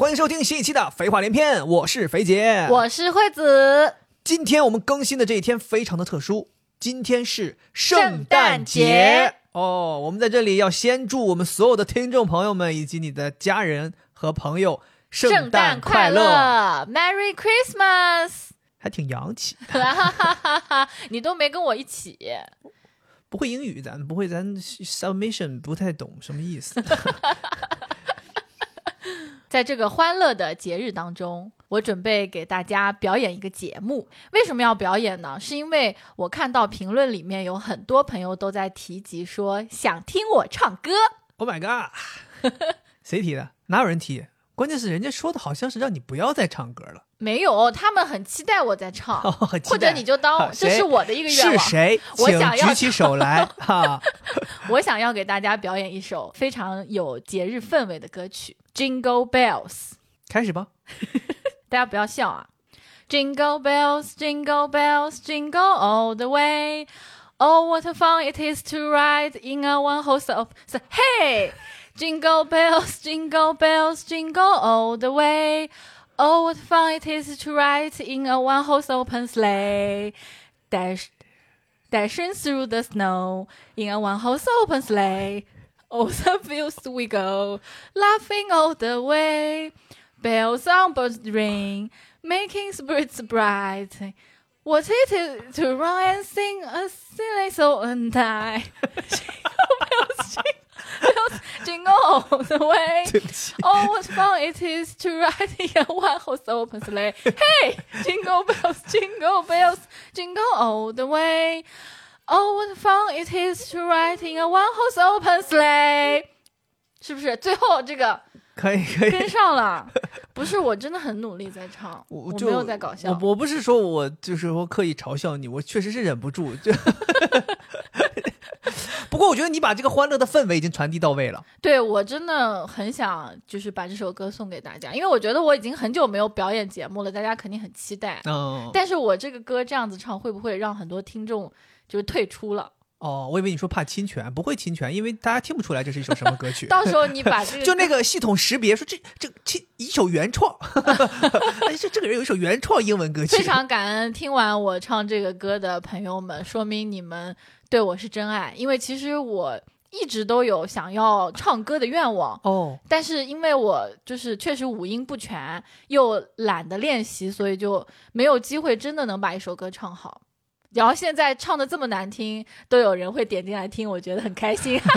好，欢迎收听新一期的《废话连篇》，我是肥姐，我是惠子。今天我们更新的这一天非常的特殊，今天是圣诞节节哦。我们在这里要先祝我们所有的听众朋友们以及你的家人和朋友圣诞快乐，Merry Christmas！还挺洋气。哈哈哈哈哈！你都没跟我一起，不会英语，咱不会，咱 submission 不太懂什么意思。在这个欢乐的节日当中，我准备给大家表演一个节目。为什么要表演呢？是因为我看到评论里面有很多朋友都在提及说想听我唱歌。Oh my god！谁提的？哪有人提？关键是人家说的好像是让你不要再唱歌了，没有，他们很期待我在唱，哦或者你就当这是我的一个愿望。是谁？请我想要举起手来哈。我想要给大家表演一首非常有节日氛围的歌曲《Jingle Bells》。开始吧。大家不要笑啊！Jingle bells, jingle bells, jingle all the way. Oh, what a fun it is to ride in a one-horse open. So, hey, jingle bells, jingle bells, jingle all the way. Oh, what fun it is to ride in a one-horse open sleigh. Dash, dashing through the snow in a one-horse open sleigh. Oh, the fields we go, laughing all the way. Bells on birds ring, making spirits bright. What it is to run and sing a silly song and die. all the way.，Oh, what fun it is to ride in a one-horse open sleigh. Hey, jingle bells, jingle bells, jingle all the way. Oh, what fun it is to ride in a one-horse open sleigh. 是不是最后这个可以可以。跟上了？不是，我真的很努力在唱，我我没有在搞笑。我我不是说我就是说刻意嘲笑你，我确实是忍不住。就不过我觉得你把这个欢乐的氛围已经传递到位了。对我真的很想就是把这首歌送给大家，因为我觉得我已经很久没有表演节目了，大家肯定很期待。嗯，但是我这个歌这样子唱，会不会让很多听众就是退出了？哦，我以为你说怕侵权，不会侵权，因为大家听不出来这是一首什么歌曲。到时候你把这个 就那个系统识别说这这这一首原创，哎，这这个人有一首原创英文歌曲。非常感恩听完我唱这个歌的朋友们，说明你们对我是真爱。因为其实我一直都有想要唱歌的愿望，哦，但是因为我就是确实五音不全，又懒得练习，所以就没有机会真的能把一首歌唱好。然后现在唱的这么难听，都有人会点进来听，我觉得很开心。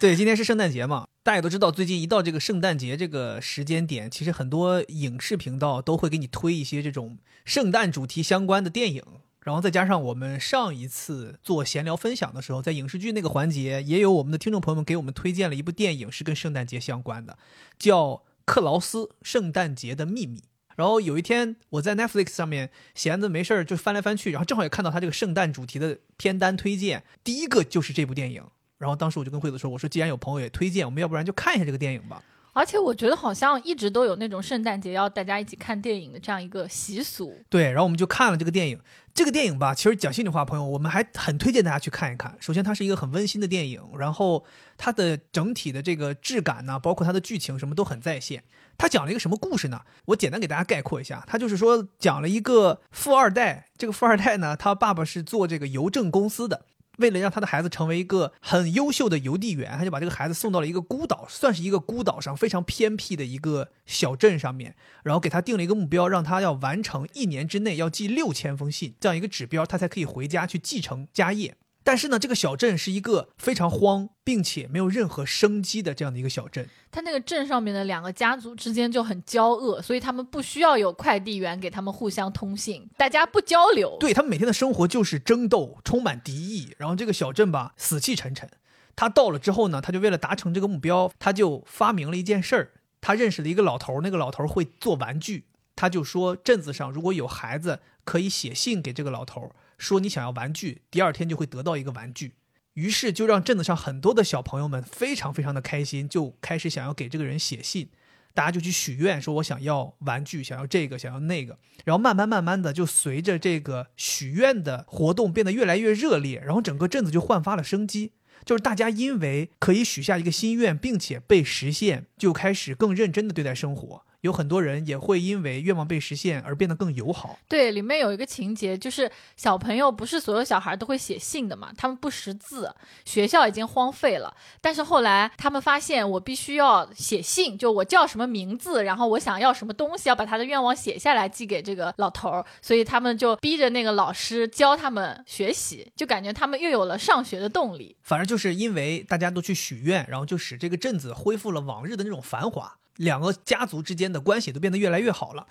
对，今天是圣诞节嘛，大家也都知道，最近一到这个圣诞节这个时间点，其实很多影视频道都会给你推一些这种圣诞主题相关的电影。然后再加上我们上一次做闲聊分享的时候，在影视剧那个环节，也有我们的听众朋友们给我们推荐了一部电影，是跟圣诞节相关的，叫《克劳斯：圣诞节的秘密》。然后有一天我在 Netflix 上面闲着没事儿就翻来翻去，然后正好也看到他这个圣诞主题的片单推荐，第一个就是这部电影。然后当时我就跟惠子说：“我说既然有朋友也推荐，我们要不然就看一下这个电影吧。而且我觉得好像一直都有那种圣诞节要大家一起看电影的这样一个习俗。”对，然后我们就看了这个电影。这个电影吧，其实讲心里话，朋友，我们还很推荐大家去看一看。首先，它是一个很温馨的电影，然后它的整体的这个质感呢，包括它的剧情什么都很在线。它讲了一个什么故事呢？我简单给大家概括一下，它就是说讲了一个富二代，这个富二代呢，他爸爸是做这个邮政公司的。为了让他的孩子成为一个很优秀的邮递员，他就把这个孩子送到了一个孤岛，算是一个孤岛上非常偏僻的一个小镇上面，然后给他定了一个目标，让他要完成一年之内要寄六千封信这样一个指标，他才可以回家去继承家业。但是呢，这个小镇是一个非常荒，并且没有任何生机的这样的一个小镇。他那个镇上面的两个家族之间就很交恶，所以他们不需要有快递员给他们互相通信，大家不交流。对他们每天的生活就是争斗，充满敌意。然后这个小镇吧，死气沉沉。他到了之后呢，他就为了达成这个目标，他就发明了一件事儿。他认识了一个老头儿，那个老头儿会做玩具。他就说，镇子上如果有孩子，可以写信给这个老头儿，说你想要玩具，第二天就会得到一个玩具。于是就让镇子上很多的小朋友们非常非常的开心，就开始想要给这个人写信。大家就去许愿，说我想要玩具，想要这个，想要那个。然后慢慢慢慢的，就随着这个许愿的活动变得越来越热烈，然后整个镇子就焕发了生机。就是大家因为可以许下一个心愿，并且被实现，就开始更认真的对待生活。有很多人也会因为愿望被实现而变得更友好。对，里面有一个情节，就是小朋友不是所有小孩都会写信的嘛，他们不识字，学校已经荒废了。但是后来他们发现，我必须要写信，就我叫什么名字，然后我想要什么东西，要把他的愿望写下来寄给这个老头儿，所以他们就逼着那个老师教他们学习，就感觉他们又有了上学的动力。反正就是因为大家都去许愿，然后就使这个镇子恢复了往日的那种繁华。两个家族之间的关系都变得越来越好了。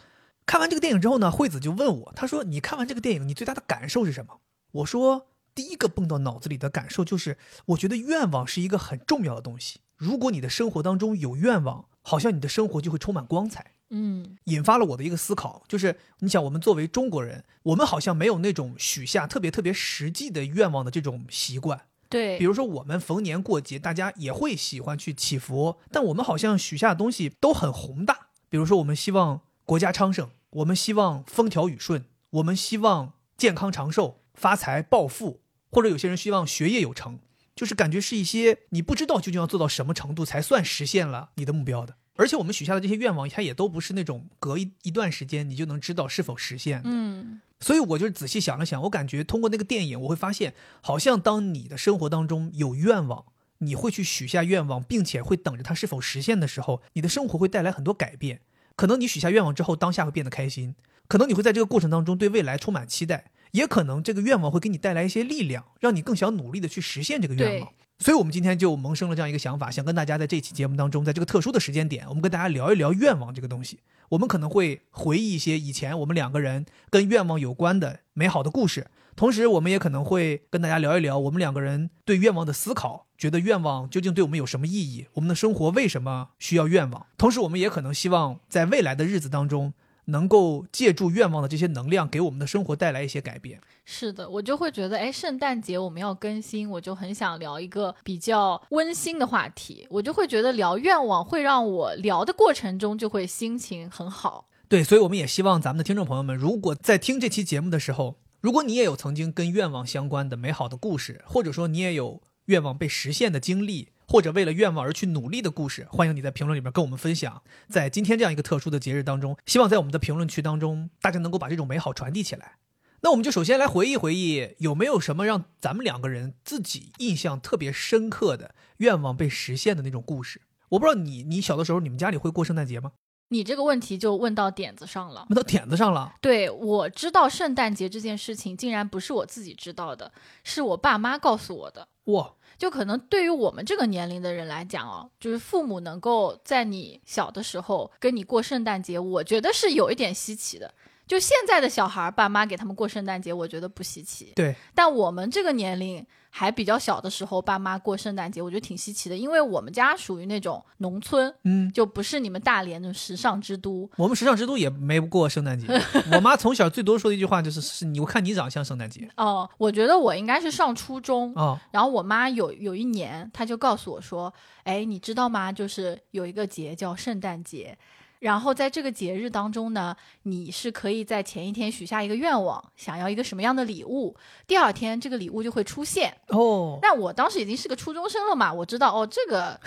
看完这个电影之后呢，惠子就问我，她说：“你看完这个电影，你最大的感受是什么？”我说：“第一个蹦到脑子里的感受就是，我觉得愿望是一个很重要的东西。如果你的生活当中有愿望，好像你的生活就会充满光彩。”嗯，引发了我的一个思考，就是你想，我们作为中国人，我们好像没有那种许下特别特别实际的愿望的这种习惯。对，比如说我们逢年过节，大家也会喜欢去祈福，但我们好像许下的东西都很宏大。比如说，我们希望国家昌盛，我们希望风调雨顺，我们希望健康长寿、发财暴富，或者有些人希望学业有成，就是感觉是一些你不知道究竟要做到什么程度才算实现了你的目标的。而且我们许下的这些愿望，它也都不是那种隔一一段时间你就能知道是否实现的。嗯。所以我就仔细想了想，我感觉通过那个电影，我会发现，好像当你的生活当中有愿望，你会去许下愿望，并且会等着它是否实现的时候，你的生活会带来很多改变。可能你许下愿望之后，当下会变得开心；可能你会在这个过程当中对未来充满期待；也可能这个愿望会给你带来一些力量，让你更想努力的去实现这个愿望。所以，我们今天就萌生了这样一个想法，想跟大家在这期节目当中，在这个特殊的时间点，我们跟大家聊一聊愿望这个东西。我们可能会回忆一些以前我们两个人跟愿望有关的美好的故事，同时我们也可能会跟大家聊一聊我们两个人对愿望的思考，觉得愿望究竟对我们有什么意义，我们的生活为什么需要愿望。同时，我们也可能希望在未来的日子当中。能够借助愿望的这些能量，给我们的生活带来一些改变。是的，我就会觉得，哎，圣诞节我们要更新，我就很想聊一个比较温馨的话题。我就会觉得聊愿望会让我聊的过程中就会心情很好。对，所以我们也希望咱们的听众朋友们，如果在听这期节目的时候，如果你也有曾经跟愿望相关的美好的故事，或者说你也有愿望被实现的经历。或者为了愿望而去努力的故事，欢迎你在评论里面跟我们分享。在今天这样一个特殊的节日当中，希望在我们的评论区当中，大家能够把这种美好传递起来。那我们就首先来回忆回忆，有没有什么让咱们两个人自己印象特别深刻的愿望被实现的那种故事？我不知道你，你小的时候你们家里会过圣诞节吗？你这个问题就问到点子上了，问到点子上了。对，我知道圣诞节这件事情，竟然不是我自己知道的，是我爸妈告诉我的。哇！就可能对于我们这个年龄的人来讲哦，就是父母能够在你小的时候跟你过圣诞节，我觉得是有一点稀奇的。就现在的小孩，爸妈给他们过圣诞节，我觉得不稀奇。对，但我们这个年龄。还比较小的时候，爸妈过圣诞节，我觉得挺稀奇的，因为我们家属于那种农村，嗯，就不是你们大连的时尚之都。我们时尚之都也没过圣诞节。我妈从小最多说的一句话就是：“是你，我看你长像圣诞节。”哦，我觉得我应该是上初中哦。然后我妈有有一年，她就告诉我说：“哎，你知道吗？就是有一个节叫圣诞节。”然后在这个节日当中呢，你是可以在前一天许下一个愿望，想要一个什么样的礼物，第二天这个礼物就会出现哦。那我当时已经是个初中生了嘛，我知道哦，这个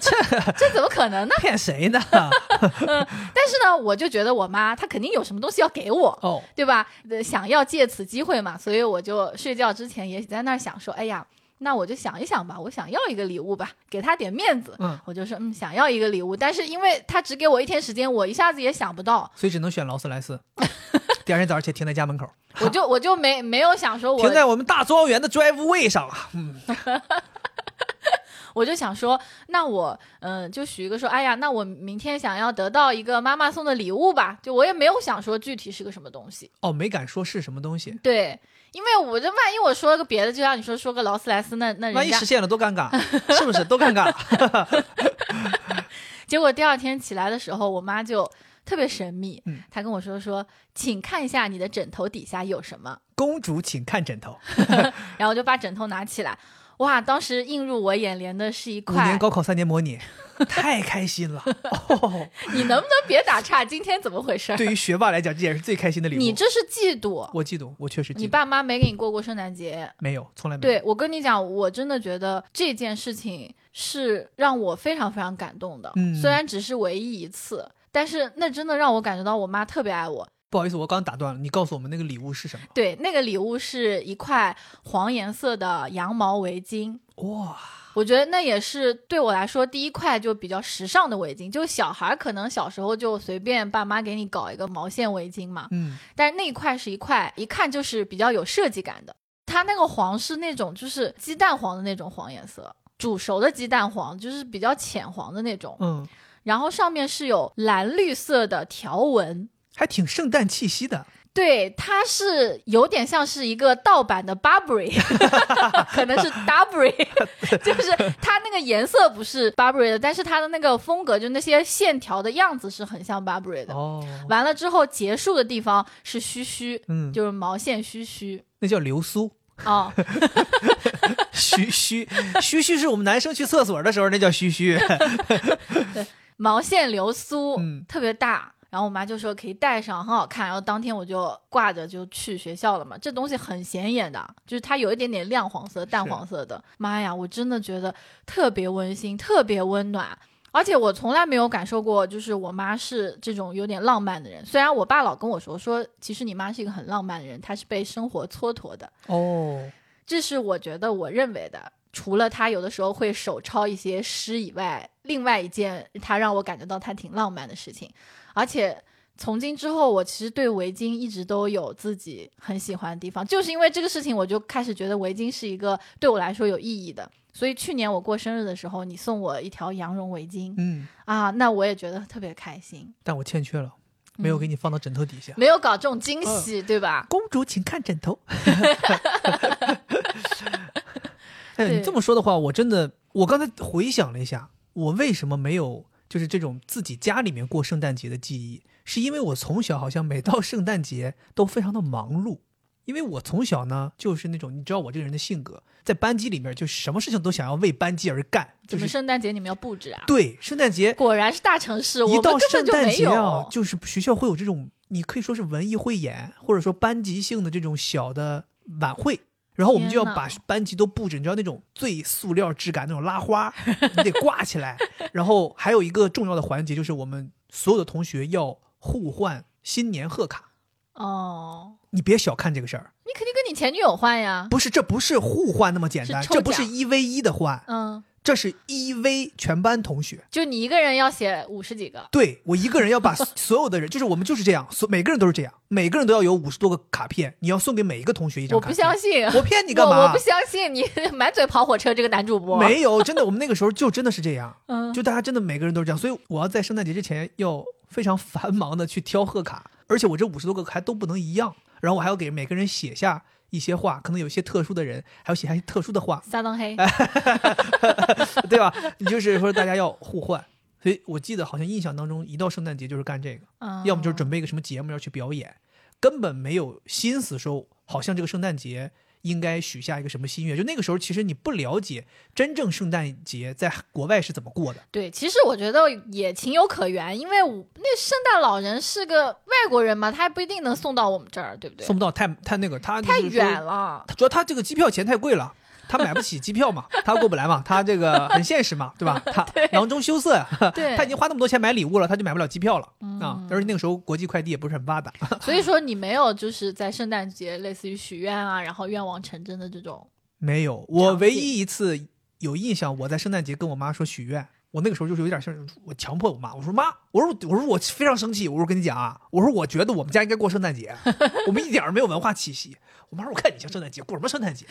这 这怎么可能呢？骗谁呢？但是呢，我就觉得我妈她肯定有什么东西要给我哦，对吧？想要借此机会嘛，所以我就睡觉之前也在那儿想说，哎呀。那我就想一想吧，我想要一个礼物吧，给他点面子。嗯，我就说，嗯，想要一个礼物，但是因为他只给我一天时间，我一下子也想不到，所以只能选劳斯莱斯。第二天早上起停在家门口，我就我就没没有想说，我停在我们大庄园的 drive way 上啊。嗯，我就想说，那我嗯，就许一个说，哎呀，那我明天想要得到一个妈妈送的礼物吧，就我也没有想说具体是个什么东西。哦，没敢说是什么东西。对。因为我这万一我说了个别的，就像你说说个劳斯莱斯，那那万一实现了多尴尬，是不是多尴尬？结果第二天起来的时候，我妈就特别神秘，嗯，她跟我说说，请看一下你的枕头底下有什么。公主，请看枕头。然后我就把枕头拿起来，哇，当时映入我眼帘的是一五年，高考三年模拟，太开心了。哦，你能不能别打岔？今天怎么回事？对于学霸来讲，这也是最开心的礼物。你这是嫉妒，我嫉妒，我确实嫉妒。你爸妈没给你过过圣诞节。没有，从来没有。对我跟你讲，我真的觉得这件事情是让我非常非常感动的。嗯虽然只是唯一一次，但是那真的让我感觉到我妈特别爱我。不好意思，我刚打断了，你告诉我们那个礼物是什么？对，那个礼物是一块黄颜色的羊毛围巾。哇，我觉得那也是对我来说第一块就比较时尚的围巾。就小孩可能小时候就随便爸妈给你搞一个毛线围巾嘛，嗯，但是那一块是一块一看就是比较有设计感的。它那个黄是那种就是鸡蛋黄的那种黄颜色，煮熟的鸡蛋黄，就是比较浅黄的那种。嗯，然后上面是有蓝绿色的条纹。还挺圣诞气息的。对，它是有点像是一个盗版的 Burberry，可能是 Burberry，就是它那个颜色不是 Burberry 的，但是它的那个风格，就那些线条的样子是很像 Burberry 的。哦，完了之后，结束的地方是须须，嗯，就是毛线须须。那叫流苏。哦，嘘嘘嘘嘘是我们男生去厕所的时候那叫嘘嘘。毛线流苏，嗯特别大。然后我妈就说可以戴上，很好看。然后当天我就挂着就去学校了嘛。这东西很显眼的，就是它有一点点亮黄色、淡黄色的。妈呀，我真的觉得特别温馨，特别温暖。而且我从来没有感受过，就是我妈是这种有点浪漫的人。虽然我爸老跟我说，说其实你妈是一个很浪漫的人，她是被生活蹉跎的。哦，这是我觉得我认为的，除了她有的时候会手抄一些诗以外，另外一件她让我感觉到她挺浪漫的事情。而且从今之后，我其实对围巾一直都有自己很喜欢的地方，就是因为这个事情，我就开始觉得围巾是一个对我来说有意义的。所以去年我过生日的时候，你送我一条羊绒围巾嗯，啊，那我也觉得特别开心。但我欠缺了，没有给你放到枕头底下。没有搞这种惊喜，对吧？公主，请看枕头。哎，对你这么说的话，我真的，我刚才回想了一下，我为什么没有就是这种自己家里面过圣诞节的记忆，是因为我从小好像每到圣诞节都非常的忙碌，因为我从小呢就是那种你知道我这个人的性格，在班级里面就什么事情都想要为班级而干，就是怎么圣诞节你们要布置啊？对圣诞节果然是大城市，我一到圣诞就没有。节啊，就是学校会有这种，你可以说是文艺汇演，或者说班级性的这种小的晚会。然后我们就要把班级都布置，你知道那种最塑料质感那种拉花，你得挂起来。然后还有一个重要的环节，就是我们所有的同学要互换新年贺卡。哦，你别小看这个事儿，你肯定跟你前女友换呀。不是，这不是互换那么简单，这不是一 v 一的换，嗯，这是一 v 全班同学。就你一个人要写五十几个，对我一个人要把 所有的人，就是我们就是这样，所每个人都是这样，每个人都要有五十多个卡片，你要送给每一个同学一张我不。相信。我骗你干嘛？我我不相信你 满嘴跑火车这个男主播。没有，真的，我们那个时候就真的是这样，嗯，就大家真的每个人都是这样，所以我要在圣诞节之前要非常繁忙的去挑贺卡，而且我这五十多个还都不能一样，然后我还要给每个人写下一些话，可能有些特殊的人还要写下一些特殊的话，撒旦黑。哎 对吧？你就是说大家要互换。所以我记得好像印象当中，一到圣诞节就是干这个。嗯，要么就是准备一个什么节目要去表演，根本没有心思说，好像这个圣诞节应该许下一个什么心愿。就那个时候，其实你不了解真正圣诞节在国外是怎么过的。对，其实我觉得也情有可原，因为我那圣诞老人是个外国人嘛，他还不一定能送到我们这儿，对不对？送不到太太那个，他太远了。主要他这个机票钱太贵了。他买不起机票嘛，他过不来嘛，他这个很现实嘛，对吧？他 囊中羞涩呀，对他已经花那么多钱买礼物了，他就买不了机票了、嗯啊！而且那个时候国际快递也不是很发达，所以说你没有就是在圣诞节类似于许愿啊，然后愿望成真的这种。没有，我唯一一次有印象，我在圣诞节跟我妈说许愿，我那个时候就是有点像我强迫我妈，我说妈，我说我说我非常生气，我说跟你讲啊，我说我觉得我们家应该过圣诞节，我们一点儿没有文化气息。我妈说我看你像圣诞节，过什么圣诞节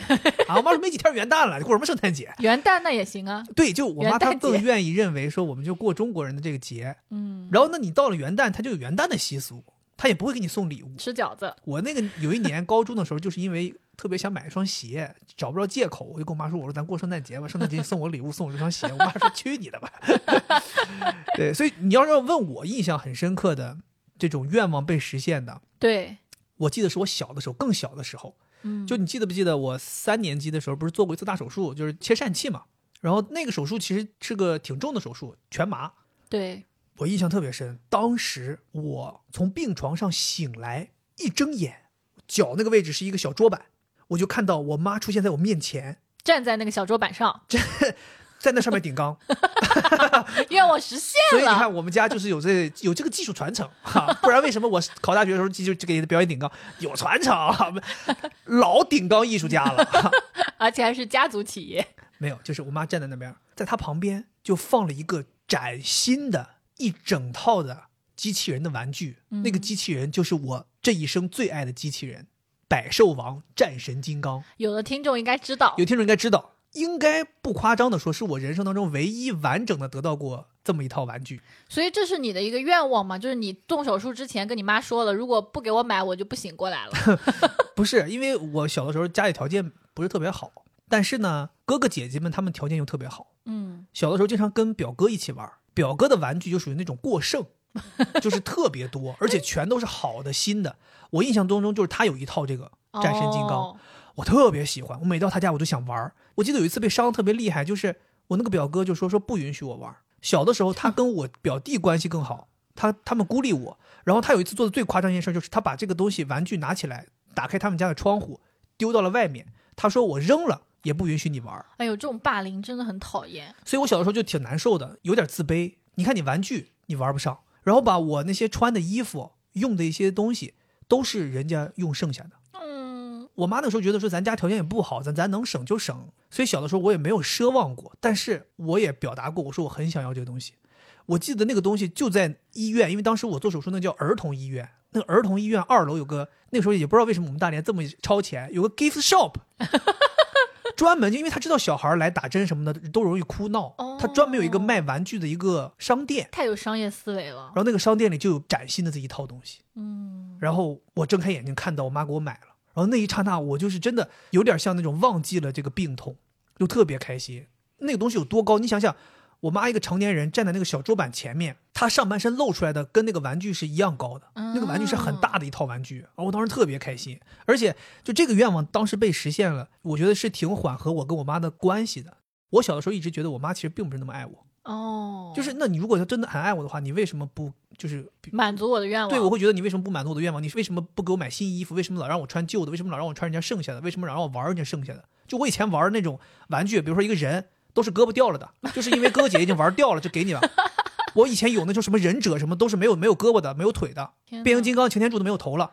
啊？我妈说没几天元旦了，你过什么圣诞节？元旦那也行啊，对，就我妈她更愿意认为说我们就过中国人的这个节，嗯，然后那，你到了元旦，她就有元旦的习俗，她也不会给你送礼物。吃饺子。我那个有一年高中的时候，就是因为特别想买一双鞋，找不着借口，我就跟我妈说：“我说咱过圣诞节吧，圣诞节送我礼物，送我这双鞋。”我妈说：“去你的吧！” 对，所以你要是要问我印象很深刻的这种愿望被实现的，对，我记得是我小的时候，更小的时候，嗯，就你记得不记得我三年级的时候不是做过一次大手术，就是切疝气嘛？然后那个手术其实是个挺重的手术，全麻。对，我印象特别深，当时我从病床上醒来，一睁眼，脚那个位置是一个小桌板，我就看到我妈出现在我面前，站在那个小桌板上，在那上面顶缸。愿望实现了。所以你看，我们家就是有这有这个技术传承哈，不然为什么我考大学的时候就就给表演顶缸？有传承啊，老顶缸艺术家了。哈 而且还是家族企业。没有，就是我妈站在那边，在她旁边就放了一个崭新的一整套的机器人的玩具，嗯那个机器人就是我这一生最爱的机器人——百兽王战神金刚。有的听众应该知道有，听众应该知道，应该不夸张的说，是我人生当中唯一完整的得到过这么一套玩具。所以这是你的一个愿望嘛？就是你动手术之前跟你妈说了，如果不给我买，我就不醒过来了。不是，因为我小的时候家里条件不是特别好，但是呢，哥哥姐姐们他们条件又特别好。嗯，小的时候经常跟表哥一起玩，表哥的玩具就属于那种过剩，就是特别多，而且全都是好的新的。我印象当中就是他有一套这个战神金刚，哦我特别喜欢，我每到他家我就想玩儿。我记得有一次被伤的特别厉害，就是我那个表哥就说说不允许我玩儿。小的时候他跟我表弟关系更好，他他们孤立我。然后他有一次做的最夸张一件事，就是他把这个东西玩具拿起来，打开他们家的窗户，丢到了外面。他说我扔了也不允许你玩儿。哎呦，这种霸凌真的很讨厌。所以我小的时候就挺难受的，有点自卑。你看你玩具你玩不上，然后把我那些穿的衣服、用的一些东西都是人家用剩下的。嗯，我妈那时候觉得说咱家条件也不好，咱咱能省就省，所以小的时候我也没有奢望过，但是我也表达过，我说我很想要这个东西。我记得那个东西就在医院，因为当时我做手术那叫儿童医院，那个儿童医院二楼有个，那个时候也不知道为什么我们大连这么超前，有个 gift shop，专门就因为他知道小孩来打针什么的都容易哭闹，哦他专门有一个卖玩具的一个商店，太有商业思维了然。后那个商店里就有崭新的这一套东西。嗯，然后我睁开眼睛看到我妈给我买了，然后那一刹那我就是真的有点像那种忘记了这个病痛，就特别开心。那个东西有多高？你想想，我妈一个成年人站在那个小桌板前面，她上半身露出来的跟那个玩具是一样高的，那个玩具是很大的一套玩具，然后我当时特别开心，而且就这个愿望当时被实现了，我觉得是挺缓和我跟我妈的关系的。我小的时候一直觉得我妈其实并不是那么爱我，哦，就是那你如果她真的很爱我的话，你为什么不就是满足我的愿望。对，我会觉得你为什么不满足我的愿望？你为什么不给我买新衣服？为什么老让我穿旧的？为什么老让我穿人家剩下的？为什么老让我玩人家剩下的？就我以前玩那种玩具，比如说一个人都是胳膊掉了的，就是因为哥哥姐姐已经玩掉了，就给你了。我以前有那种什么忍者什么都是没有没有胳膊的，没有腿的，变形金刚擎天柱都没有头了，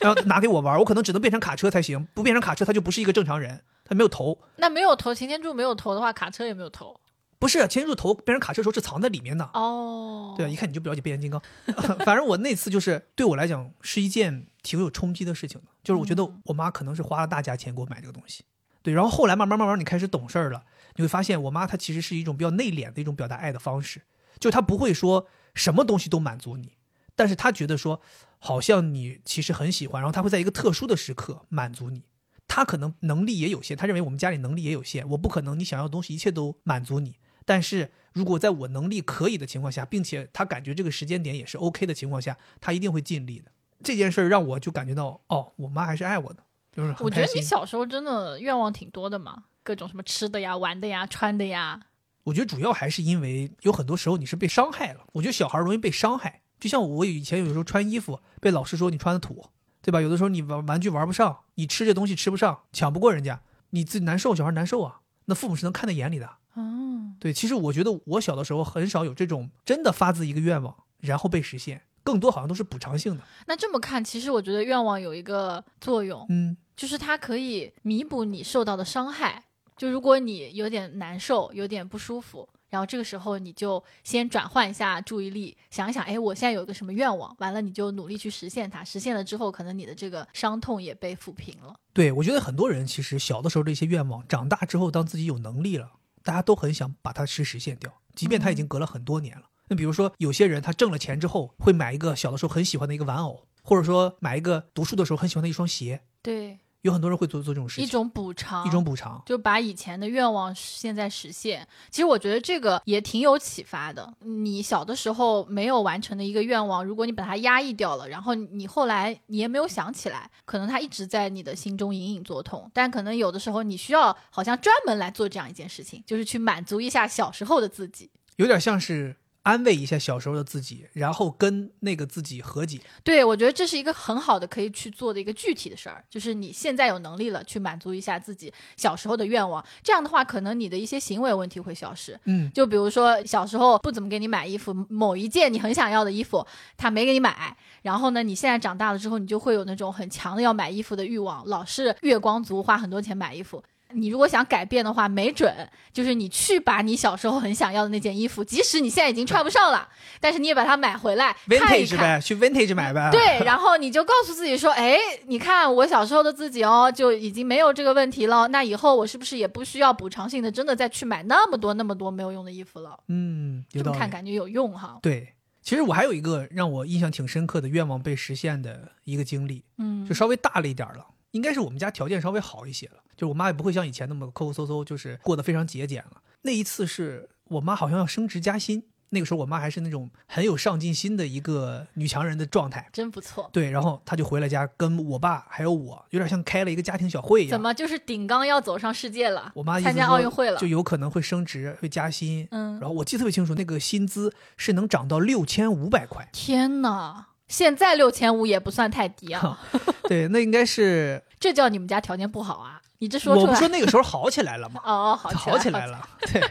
然 后拿给我玩，我可能只能变成卡车才行，不变成卡车他就不是一个正常人，他没有头。那没有头，擎天柱没有头的话，卡车也没有头。不是擎天柱头变成卡车的时候是藏在里面的，哦，对啊，一看你就不了解变形金刚。反正我那次就是对我来讲是一件挺有冲击的事情的，就是我觉得我妈可能是花了大价钱给我买这个东西。对，然后后来慢慢慢慢你开始懂事儿了，你会发现我妈她其实是一种比较内敛的一种表达爱的方式，就她不会说什么东西都满足你，但是她觉得说好像你其实很喜欢，然后她会在一个特殊的时刻满足你。她可能能力也有限，她认为我们家里能力也有限，我不可能你想要的东西一切都满足你。但是如果在我能力可以的情况下，并且他感觉这个时间点也是 OK 的情况下，他一定会尽力的。这件事让我就感觉到，哦，我妈还是爱我的，就是我觉得你。小时候真的愿望挺多的嘛，各种什么吃的呀、玩的呀、穿的呀。我觉得主要还是因为有很多时候你是被伤害了。我觉得小孩容易被伤害，就像我以前有时候穿衣服被老师说你穿的土，对吧？有的时候你玩玩具玩不上，你吃这东西吃不上，抢不过人家，你自己难受，小孩难受啊。那父母是能看在眼里的。哦，对，其实我觉得我小的时候很少有这种真的发自一个愿望然后被实现，更多好像都是补偿性的。那这么看，其实我觉得愿望有一个作用，嗯，就是它可以弥补你受到的伤害。就如果你有点难受，有点不舒服，然后这个时候你就先转换一下注意力，想一想，哎，我现在有个什么愿望，完了你就努力去实现它。实现了之后，可能你的这个伤痛也被抚平了。对，我觉得很多人其实小的时候的一些愿望，长大之后当自己有能力了，大家都很想把它去实现掉，即便他已经隔了很多年了。那比如说，有些人他挣了钱之后，会买一个小的时候很喜欢的一个玩偶，或者说买一个读书的时候很喜欢的一双鞋。对，有很多人会做做这种事情，一种补偿，一种补偿。就把以前的愿望现在实现。其实我觉得这个也挺有启发的。你小的时候没有完成的一个愿望，如果你把它压抑掉了，然后你后来你也没有想起来，可能它一直在你的心中隐隐作痛。但可能有的时候你需要好像专门来做这样一件事情，就是去满足一下小时候的自己。有点像是安慰一下小时候的自己，然后跟那个自己和解。对，我觉得这是一个很好的可以去做的一个具体的事儿，就是你现在有能力了，去满足一下自己小时候的愿望。这样的话，可能你的一些行为问题会消失。嗯，就比如说小时候不怎么给你买衣服，某一件你很想要的衣服，他没给你买，然后呢，你现在长大了之后，你就会有那种很强的要买衣服的欲望，老是月光族，花很多钱买衣服。你如果想改变的话，没准就是你去把你小时候很想要的那件衣服，即使你现在已经穿不上了，但是你也把它买回来看一 vintage 看。呗，去 vintage 买呗。对，然后你就告诉自己说，哎，你看我小时候的自己哦，就已经没有这个问题了。那以后我是不是也不需要补偿性的，真的再去买那么多那么多没有用的衣服了？嗯。这么看感觉有用哈。对，其实我还有一个让我印象挺深刻的愿望被实现的一个经历，嗯就稍微大了一点儿了。应该是我们家条件稍微好一些了，就是我妈也不会像以前那么抠抠搜搜，就是过得非常节俭了。那一次是我妈好像要升职加薪，那个时候我妈还是那种很有上进心的一个女强人的状态。真不错。对，然后她就回了家，跟我爸还有我，有点像开了一个家庭小会一样。怎么就是顶缸要走上世界了？我妈参加奥运会了就。有可能会升职，会加薪。嗯然后我记得特别清楚，那个薪资是能涨到六千五百块。天哪！现在六千五也不算太低啊，对，那应该是 这叫你们家条件不好啊？你这说出来我不说那个时候好起来了吗？哦，好好起来来了，对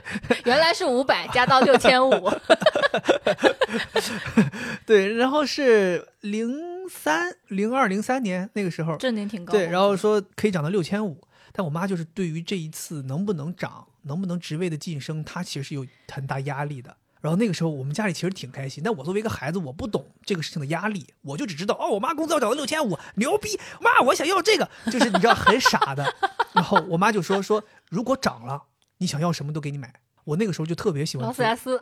原来是五百加到六千五，对，然后是零三、零二、零三年那个时候，这年挺高。对，然后说可以涨到六千五，但我妈就是对于这一次能不能涨、能不能职位的晋升，她其实有很大压力的。然后那个时候我们家里其实挺开心，但我作为一个孩子，我不懂这个事情的压力，我就只知道哦，我妈工资要涨到六千五，牛逼！妈，我想要这个，就是你知道很傻的。然后我妈就说说，如果涨了，你想要什么都给你买。我那个时候就特别喜欢劳斯莱斯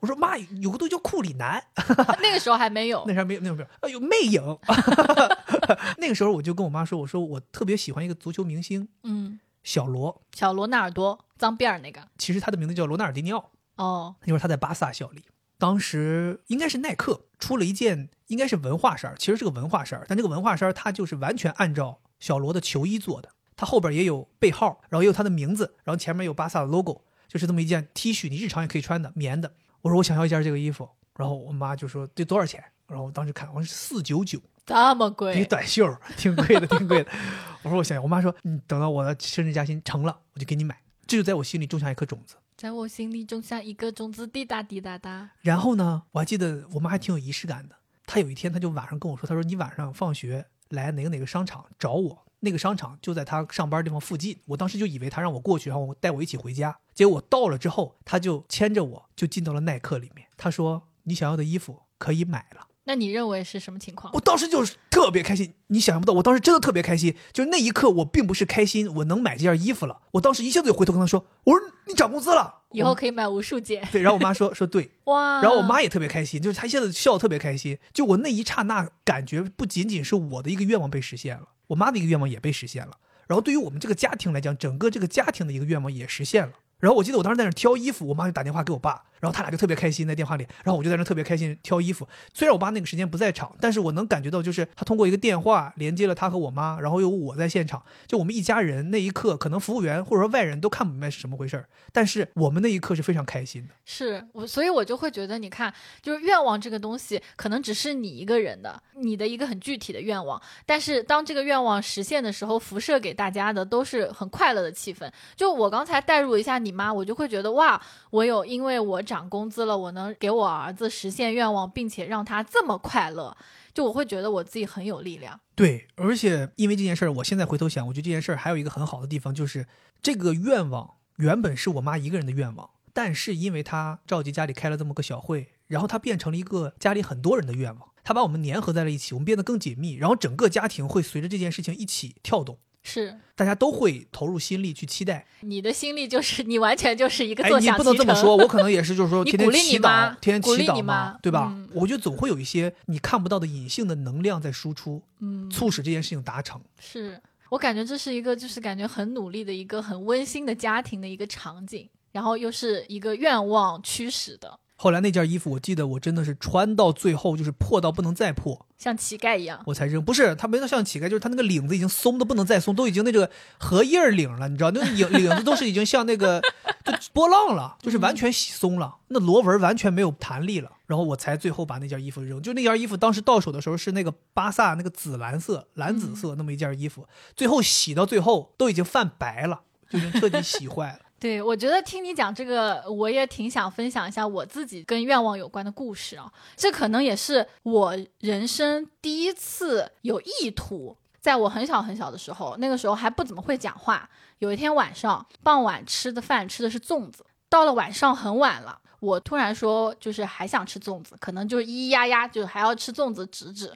我说妈，有个东西叫库里南，那个时候还没有 那，时候没有，那时候没有，哎呦，魅影。那个时候我就跟我妈说，我说我特别喜欢一个足球明星嗯，小罗，小罗纳尔多脏辫儿那个其实他的名字叫罗纳尔迪尼奥，哦，那会儿他在巴萨效力。当时应该是耐克出了一件，应该是文化衫儿，其实是个文化衫儿，但这个文化衫儿它就是完全按照小罗的球衣做的，它后边也有背号，然后也有他的名字，然后前面有巴萨的 logo，就是这么一件 T 恤，你日常也可以穿的，棉的。我说我想要一件这个衣服，然后我妈就说这多少钱？然后我当时看，我说四九九，这么一个，短袖，挺贵的，挺贵的。我说我想要，我妈说，你，等到我的升职加薪成了，我就给你买。这就在我心里种下一颗种子。在我心里种下一个种子，滴答滴答答。然后呢，我还记得我妈还挺有仪式感的。她有一天，她就晚上跟我说，她说你晚上放学来哪个哪个商场找我，那个商场就在她上班地方附近。我当时就以为她让我过去，然后带我一起回家。结果到了之后，她就牵着我就进到了耐克里面。她说你想要的衣服可以买了。那你认为是什么情况我？当时就是特别开心，你想象不到，我当时真的特别开心。就是那一刻，我并不是开心我能买这件衣服了，我当时一下子就回头跟他说：“我说你涨工资了。”以后可以买无数件对，然后我妈说说对，哇！然后我妈也特别开心，就是她一下子笑得特别开心。就我那一刹那感觉，不仅仅是我的一个愿望被实现了，我妈的一个愿望也被实现了。然后对于我们这个家庭来讲，整个这个家庭的一个愿望也实现了。然后我记得我当时在那挑衣服，我妈就打电话给我爸，然后他俩就特别开心在电话里，然后我就在那特别开心挑衣服。虽然我爸那个时间不在场，但是我能感觉到，就是他通过一个电话连接了他和我妈，然后有我在现场，就我们一家人那一刻，可能服务员或者说外人都看不明白是什么回事儿，但是我们那一刻是非常开心的。是我，所以我就会觉得，你看，就是愿望这个东西，可能只是你一个人的，你的一个很具体的愿望。但是当这个愿望实现的时候，辐射给大家的都是很快乐的气氛。就我刚才代入一下你妈，我就会觉得哇，我有因为我涨工资了，我能给我儿子实现愿望，并且让他这么快乐，就我会觉得我自己很有力量。对，而且因为这件事儿，我现在回头想，我觉得这件事儿还有一个很好的地方，就是这个愿望原本是我妈一个人的愿望，但是因为她召集家里开了这么个小会，然后它变成了一个家里很多人的愿望，它把我们粘合在了一起，我们变得更紧密，然后整个家庭会随着这件事情一起跳动。是大家都会投入心力去期待。你的心力就是你完全就是一个哎，坐享你不能。这么说，我可能也是，就是说你天天祈妈祷，天天鼓励你祈祷嘛，对吧嗯？我觉得总会有一些你看不到的隐性的能量在输出，嗯，促使这件事情达成。是我感觉这是一个就是感觉很努力的一个很温馨的家庭的一个场景，然后又是一个愿望驱使的，后来那件衣服，我记得我真的是穿到最后，就是破到不能再破，像乞丐一样。我才扔。不是，它没到像乞丐，就是它那个领子已经松的不能再松，都已经那个荷叶领了，你知道，那个领领子都是已经像那个 就波浪了，就是完全洗松了，那螺纹完全没有弹力了。然后我才最后把那件衣服扔。就那件衣服当时到手的时候是那个巴萨那个紫蓝色、蓝紫色那么一件衣服，最后洗到最后都已经泛白了，就已经彻底洗坏了。对，我觉得听你讲这个，我也挺想分享一下我自己跟愿望有关的故事啊。这可能也是我人生第一次有意图。在我很小很小的时候，那个时候还不怎么会讲话。有一天晚上，傍晚吃的饭吃的是粽子，到了晚上很晚了，我突然说就是还想吃粽子，可能就是咿咿呀呀，就还要吃粽子指指。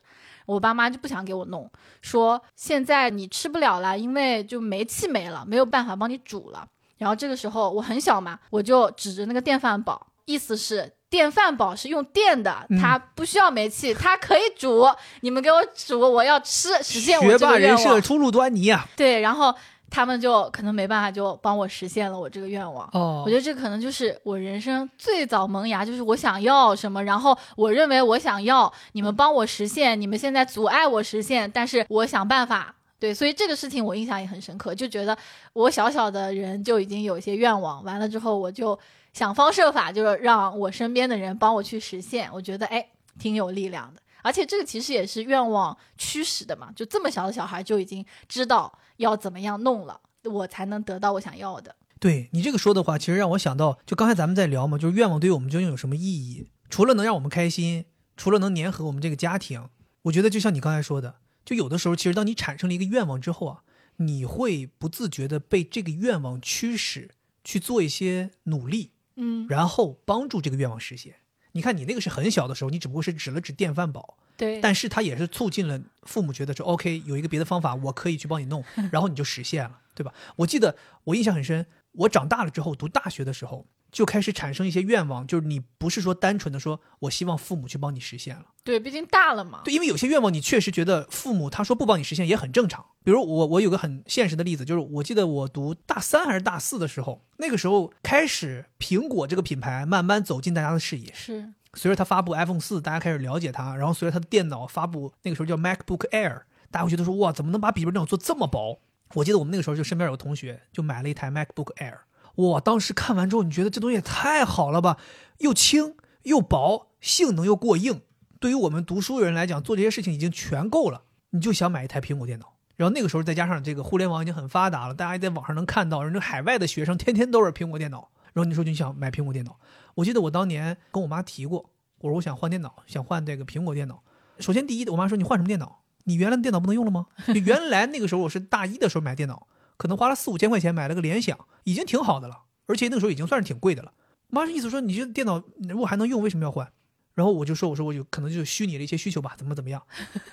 我爸妈就不想给我弄，说现在你吃不了了，因为就煤气没了，没有办法帮你煮了。然后这个时候我很小嘛，我就指着那个电饭煲，意思是电饭煲是用电的，嗯它不需要煤气，它可以煮。你们给我煮，我要吃，实现我这个愿望。人设初露端倪啊！对，然后他们就可能没办法，就帮我实现了我这个愿望。哦我觉得这可能就是我人生最早萌芽，就是我想要什么，然后我认为我想要，你们帮我实现，你们现在阻碍我实现，但是我想办法。对，所以这个事情我印象也很深刻，就觉得我小小的人就已经有一些愿望，完了之后我就想方设法，就是让我身边的人帮我去实现，我觉得哎挺有力量的。而且这个其实也是愿望驱使的嘛，就这么小的小孩就已经知道要怎么样弄了，我才能得到我想要的。对你这个说的话，其实让我想到，就刚才咱们在聊嘛，就是愿望对于我们究竟有什么意义？除了能让我们开心，除了能粘合我们这个家庭，我觉得就像你刚才说的，就有的时候，其实当你产生了一个愿望之后啊，你会不自觉的被这个愿望驱使去做一些努力，嗯，然后帮助这个愿望实现。你看，你那个是很小的时候，你只不过是指了指电饭煲，对，但是它也是促进了父母觉得说，OK，有一个别的方法，我可以去帮你弄，然后你就实现了，对吧？我记得我印象很深，我长大了之后读大学的时候，就开始产生一些愿望，就是你不是说单纯的说我希望父母去帮你实现了，对，毕竟大了嘛。对，因为有些愿望你确实觉得父母他说不帮你实现也很正常。比如我我有个很现实的例子，就是我记得我读大三还是大四的时候，那个时候开始苹果这个品牌慢慢走进大家的视野，是，随着它发布 iPhone 四，大家开始了解它，然后随着它的电脑发布，那个时候叫 MacBook Air，大家会觉得说哇，怎么能把笔记本电脑做这么薄？我记得我们那个时候就身边有个同学就买了一台 MacBook Air，我，当时看完之后，你觉得这东西也太好了吧，又轻又薄，性能又过硬，对于我们读书人来讲，做这些事情已经全够了，你就想买一台苹果电脑。然后那个时候再加上这个互联网已经很发达了，大家也在网上能看到，人家海外的学生天天都是苹果电脑。然后你说你想买苹果电脑。我记得我当年跟我妈提过，我说我想换电脑，想换这个苹果电脑。首先第一，我妈说你换什么电脑？你原来的电脑不能用了吗？原来那个时候我是大一的时候买电脑，可能花了四五千块钱买了个联想，已经挺好的了，而且那个时候已经算是挺贵的了。我妈是意思说你这电脑如果还能用，为什么要换？然后我就说我说我有可能就是虚拟的一些需求吧，怎么怎么样。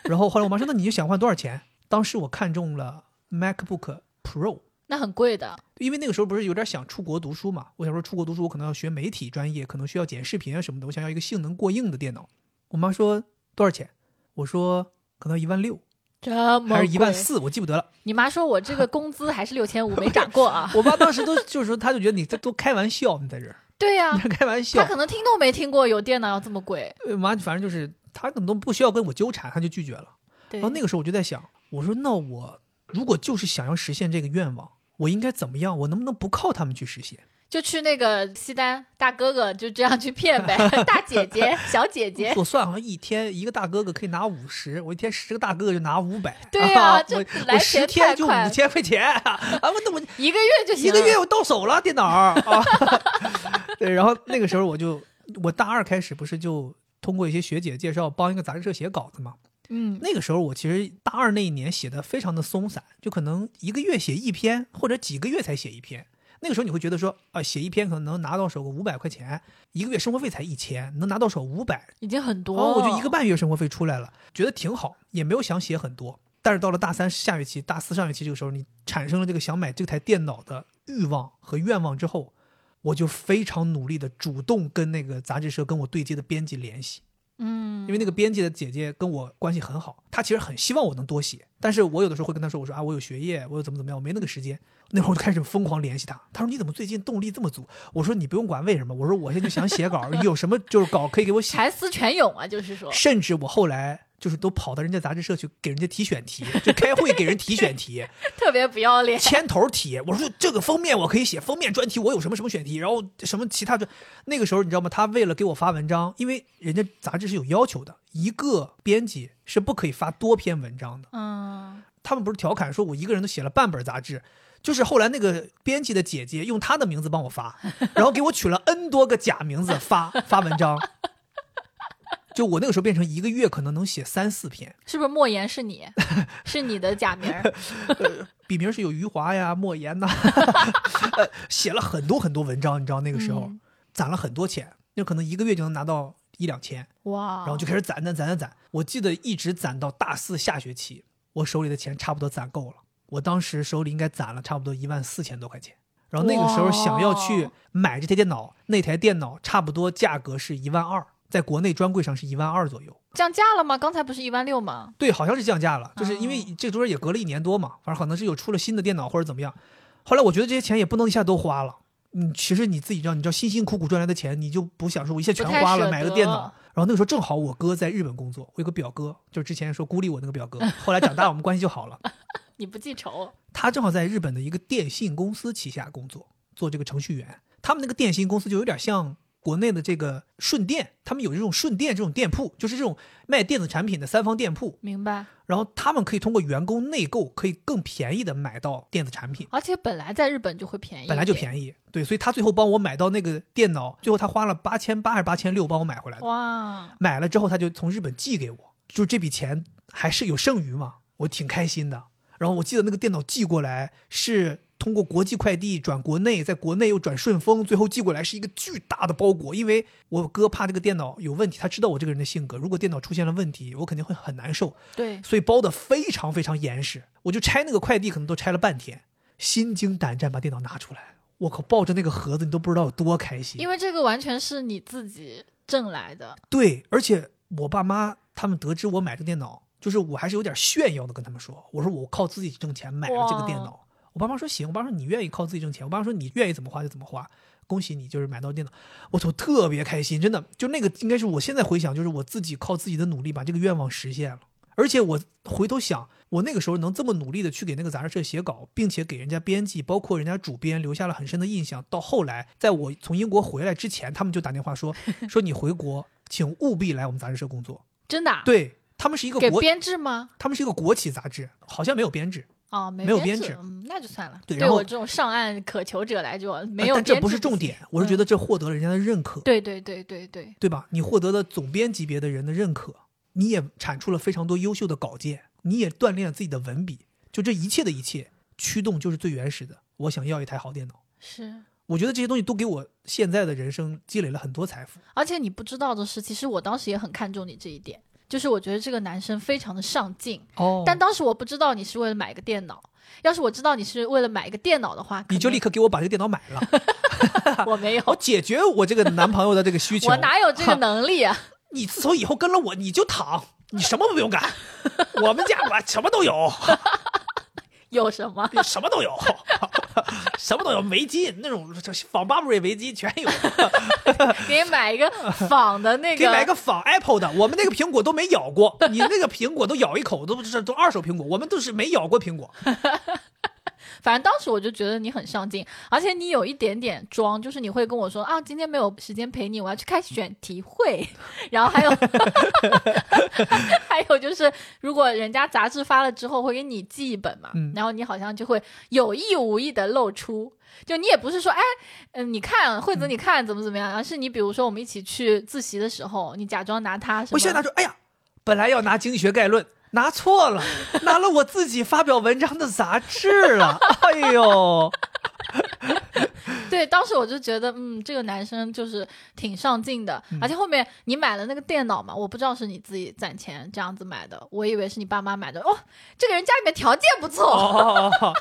然后后来我妈说那你就想换多少钱？当时我看中了 MacBook Pro。那很贵的。因为那个时候不是有点想出国读书嘛，我想说出国读书，我可能要学媒体专业，可能需要剪视频啊什么的，我想要一个性能过硬的电脑。我妈说多少钱？我说可能一万六这么还是一万贵？四，我记不得了。你妈说我这个工资还是六千五，没涨过啊？我妈当时都就是说，她就觉得你这都开玩笑，你在这儿对呀、开玩她笑。可能听都没听过有电脑要这么贵。呃妈反正就是她可能都不需要跟我纠缠，她就拒绝了。对，然后那个时候我就在想，我说那我如果就是想要实现这个愿望，我应该怎么样？我能不能不靠他们去实现？就去那个西单大哥哥就这样去骗呗，大姐姐、小姐姐。我算好像一天一个大哥哥可以拿五十，我一天十个大哥哥就拿五百。对呀啊，这我来我十天就五千块钱啊！我那我 一个月就行一个月我到手了电脑。对，然后那个时候我就我大二开始不是就通过一些学姐介绍帮一个杂志社写稿子嘛。嗯，那个时候我其实大二那一年写的非常的松散，就可能一个月写一篇，或者几个月才写一篇。那个时候你会觉得说啊，写一篇可能能拿到手个五百块钱，一个月生活费才一千，能拿到手五百，已经很多。哦，我就一个半月生活费出来了，觉得挺好，也没有想写很多。但是到了大三下学期、大四上学期这个时候，你产生了这个想买这台电脑的欲望和愿望之后，我就非常努力的主动跟那个杂志社跟我对接的编辑联系。嗯，因为那个编辑的姐姐跟我关系很好，她其实很希望我能多写，但是我有的时候会跟她说，我说啊，我有学业，我有怎么怎么样，我没那个时间。那会儿我就开始疯狂联系他，他说你怎么最近动力这么足？我说你不用管为什么，我说我现在就想写稿，你 有什么就是稿可以给我写。才思泉涌啊，就是说，甚至我后来就是都跑到人家杂志社去给人家提选题，就开会给人提选题，特别不要脸。牵头提。我说这个封面我可以写，封面专题我有什么什么选题，然后什么其他的。那个时候你知道吗？他为了给我发文章，因为人家杂志是有要求的，一个编辑是不可以发多篇文章的。嗯，他们不是调侃说我一个人都写了半本杂志，就是后来那个编辑的姐姐用她的名字帮我发，然后给我取了 N 多个假名字发发文章。就我那个时候变成一个月可能能写三四篇，是不是莫言是你？是你的假名？呃，笔名是有余华呀、莫言呐，呃，写了很多很多文章，你知道那个时候、嗯攒了很多钱，那可能一个月就能拿到一两千，哇！然后就开始攒攒攒攒攒。我记得一直攒到大四下学期，我手里的钱差不多攒够了。我当时手里应该攒了差不多一万四千多块钱。然后那个时候想要去买这台电脑，那台电脑差不多价格是一万二，在国内专柜上是一万二左右。降价了吗？刚才不是一万六吗？对，好像是降价了，就是因为哦这中间也隔了一年多嘛，反正可能是有出了新的电脑或者怎么样。后来我觉得这些钱也不能一下都花了，你其实你自己知道，你知道辛辛苦苦赚来的钱，你就不想说我一下全花了买个电脑。然后那个时候正好我哥在日本工作，我有个表哥，就是之前说孤立我那个表哥，后来长大我们关系就好了。你不记仇？他正好在日本的一个电信公司旗下工作，做这个程序员。他们那个电信公司就有点像国内的这个顺电，他们有这种顺电这种店铺，就是这种卖电子产品的三方店铺。明白。然后他们可以通过员工内购，可以更便宜的买到电子产品，而且本来在日本就会便宜，本来就。便宜。对，所以他最后帮我买到那个电脑，最后他花了八千八还是八千六帮我买回来的。哇，买了之后他就从日本寄给我，就这笔钱还是有剩余嘛，我挺开心的。然后我记得那个电脑寄过来是通过国际快递转国内，在国内又转顺丰，最后寄过来是一个巨大的包裹。因为我哥怕这个电脑有问题，他知道我这个人的性格，如果电脑出现了问题，我肯定会很难受。对，所以包的非常非常严实。我就拆那个快递，可能都拆了半天，心惊胆战把电脑拿出来。我靠，抱着那个盒子，你都不知道有多开心。因为这个完全是你自己挣来的。对，而且我爸妈他们得知我买这个电脑，就是我还是有点炫耀的跟他们说，我说我靠自己挣钱买了这个电脑。我爸妈说行，我爸妈说你愿意靠自己挣钱，我爸妈说你愿意怎么花就怎么花，恭喜你就是买到电脑，我操特别开心，真的就那个应该是我现在回想，就是我自己靠自己的努力把这个愿望实现了。而且我回头想，我那个时候能这么努力的去给那个杂志社写稿，并且给人家编辑，包括人家主编留下了很深的印象。到后来，在我从英国回来之前，他们就打电话说 说你回国，请务必来我们杂志社工作。真的、啊？对他们是一个国，给编制吗？他们是一个国企杂志，好像没有编制。哦，没没有编编制嗯，那就算了。对然后我这种上岸渴求者来说，没有呃但这不是重点，我是觉嗯得这获得了人家的认可，对对对对对，对吧？你获得了总编级别的人的认可，你也产出了非常多优秀的稿件，你也锻炼了自己的文笔，就这一切的一切，驱动就是最原始的。我想要一台好电脑，是。我觉得这些东西都给我现在的人生积累了很多财富。而且你不知道的是，其实我当时也很看重你这一点，就是我觉得这个男生非常的上进。哦但当时我不知道你是为了买个电脑，要是我知道你是为了买一个电脑的话，你就立刻给我把这个电脑买了，我没有，我解决我这个男朋友的这个需求。我哪有这个能力啊？你自从以后跟了我，你就躺，你什么都不用干。我们家我什么都有，有什么？什么都有，什么都有，围巾那种仿 Burberry 围巾全有，给你买一个仿的那给个，给买个仿 Apple 的。我们那个苹果都没咬过，你那个苹果都咬一口，都是都二手苹果，我们都是没咬过苹果。反正当时我就觉得你很上进，而且你有一点点装，就是你会跟我说啊，今天没有时间陪你，我要去开选题会。然后还有，还有就是，如果人家杂志发了之后会给你寄一本嘛，嗯然后你好像就会有意无意的露出。就你也不是说，哎，嗯，你看惠子，你看怎么怎么样，而是你比如说我们一起去自习的时候，你假装拿它什么，我现在拿出，哎呀，本来要拿《经济学概论》，拿错了，拿了我自己发表文章的杂志了。哎呦，对，当时我就觉得，嗯，这个男生就是挺上进的，嗯而且后面你买了那个电脑嘛，我不知道是你自己攒钱这样子买的，我以为是你爸妈买的。哦，这个人家里面条件不错，哦哦哦，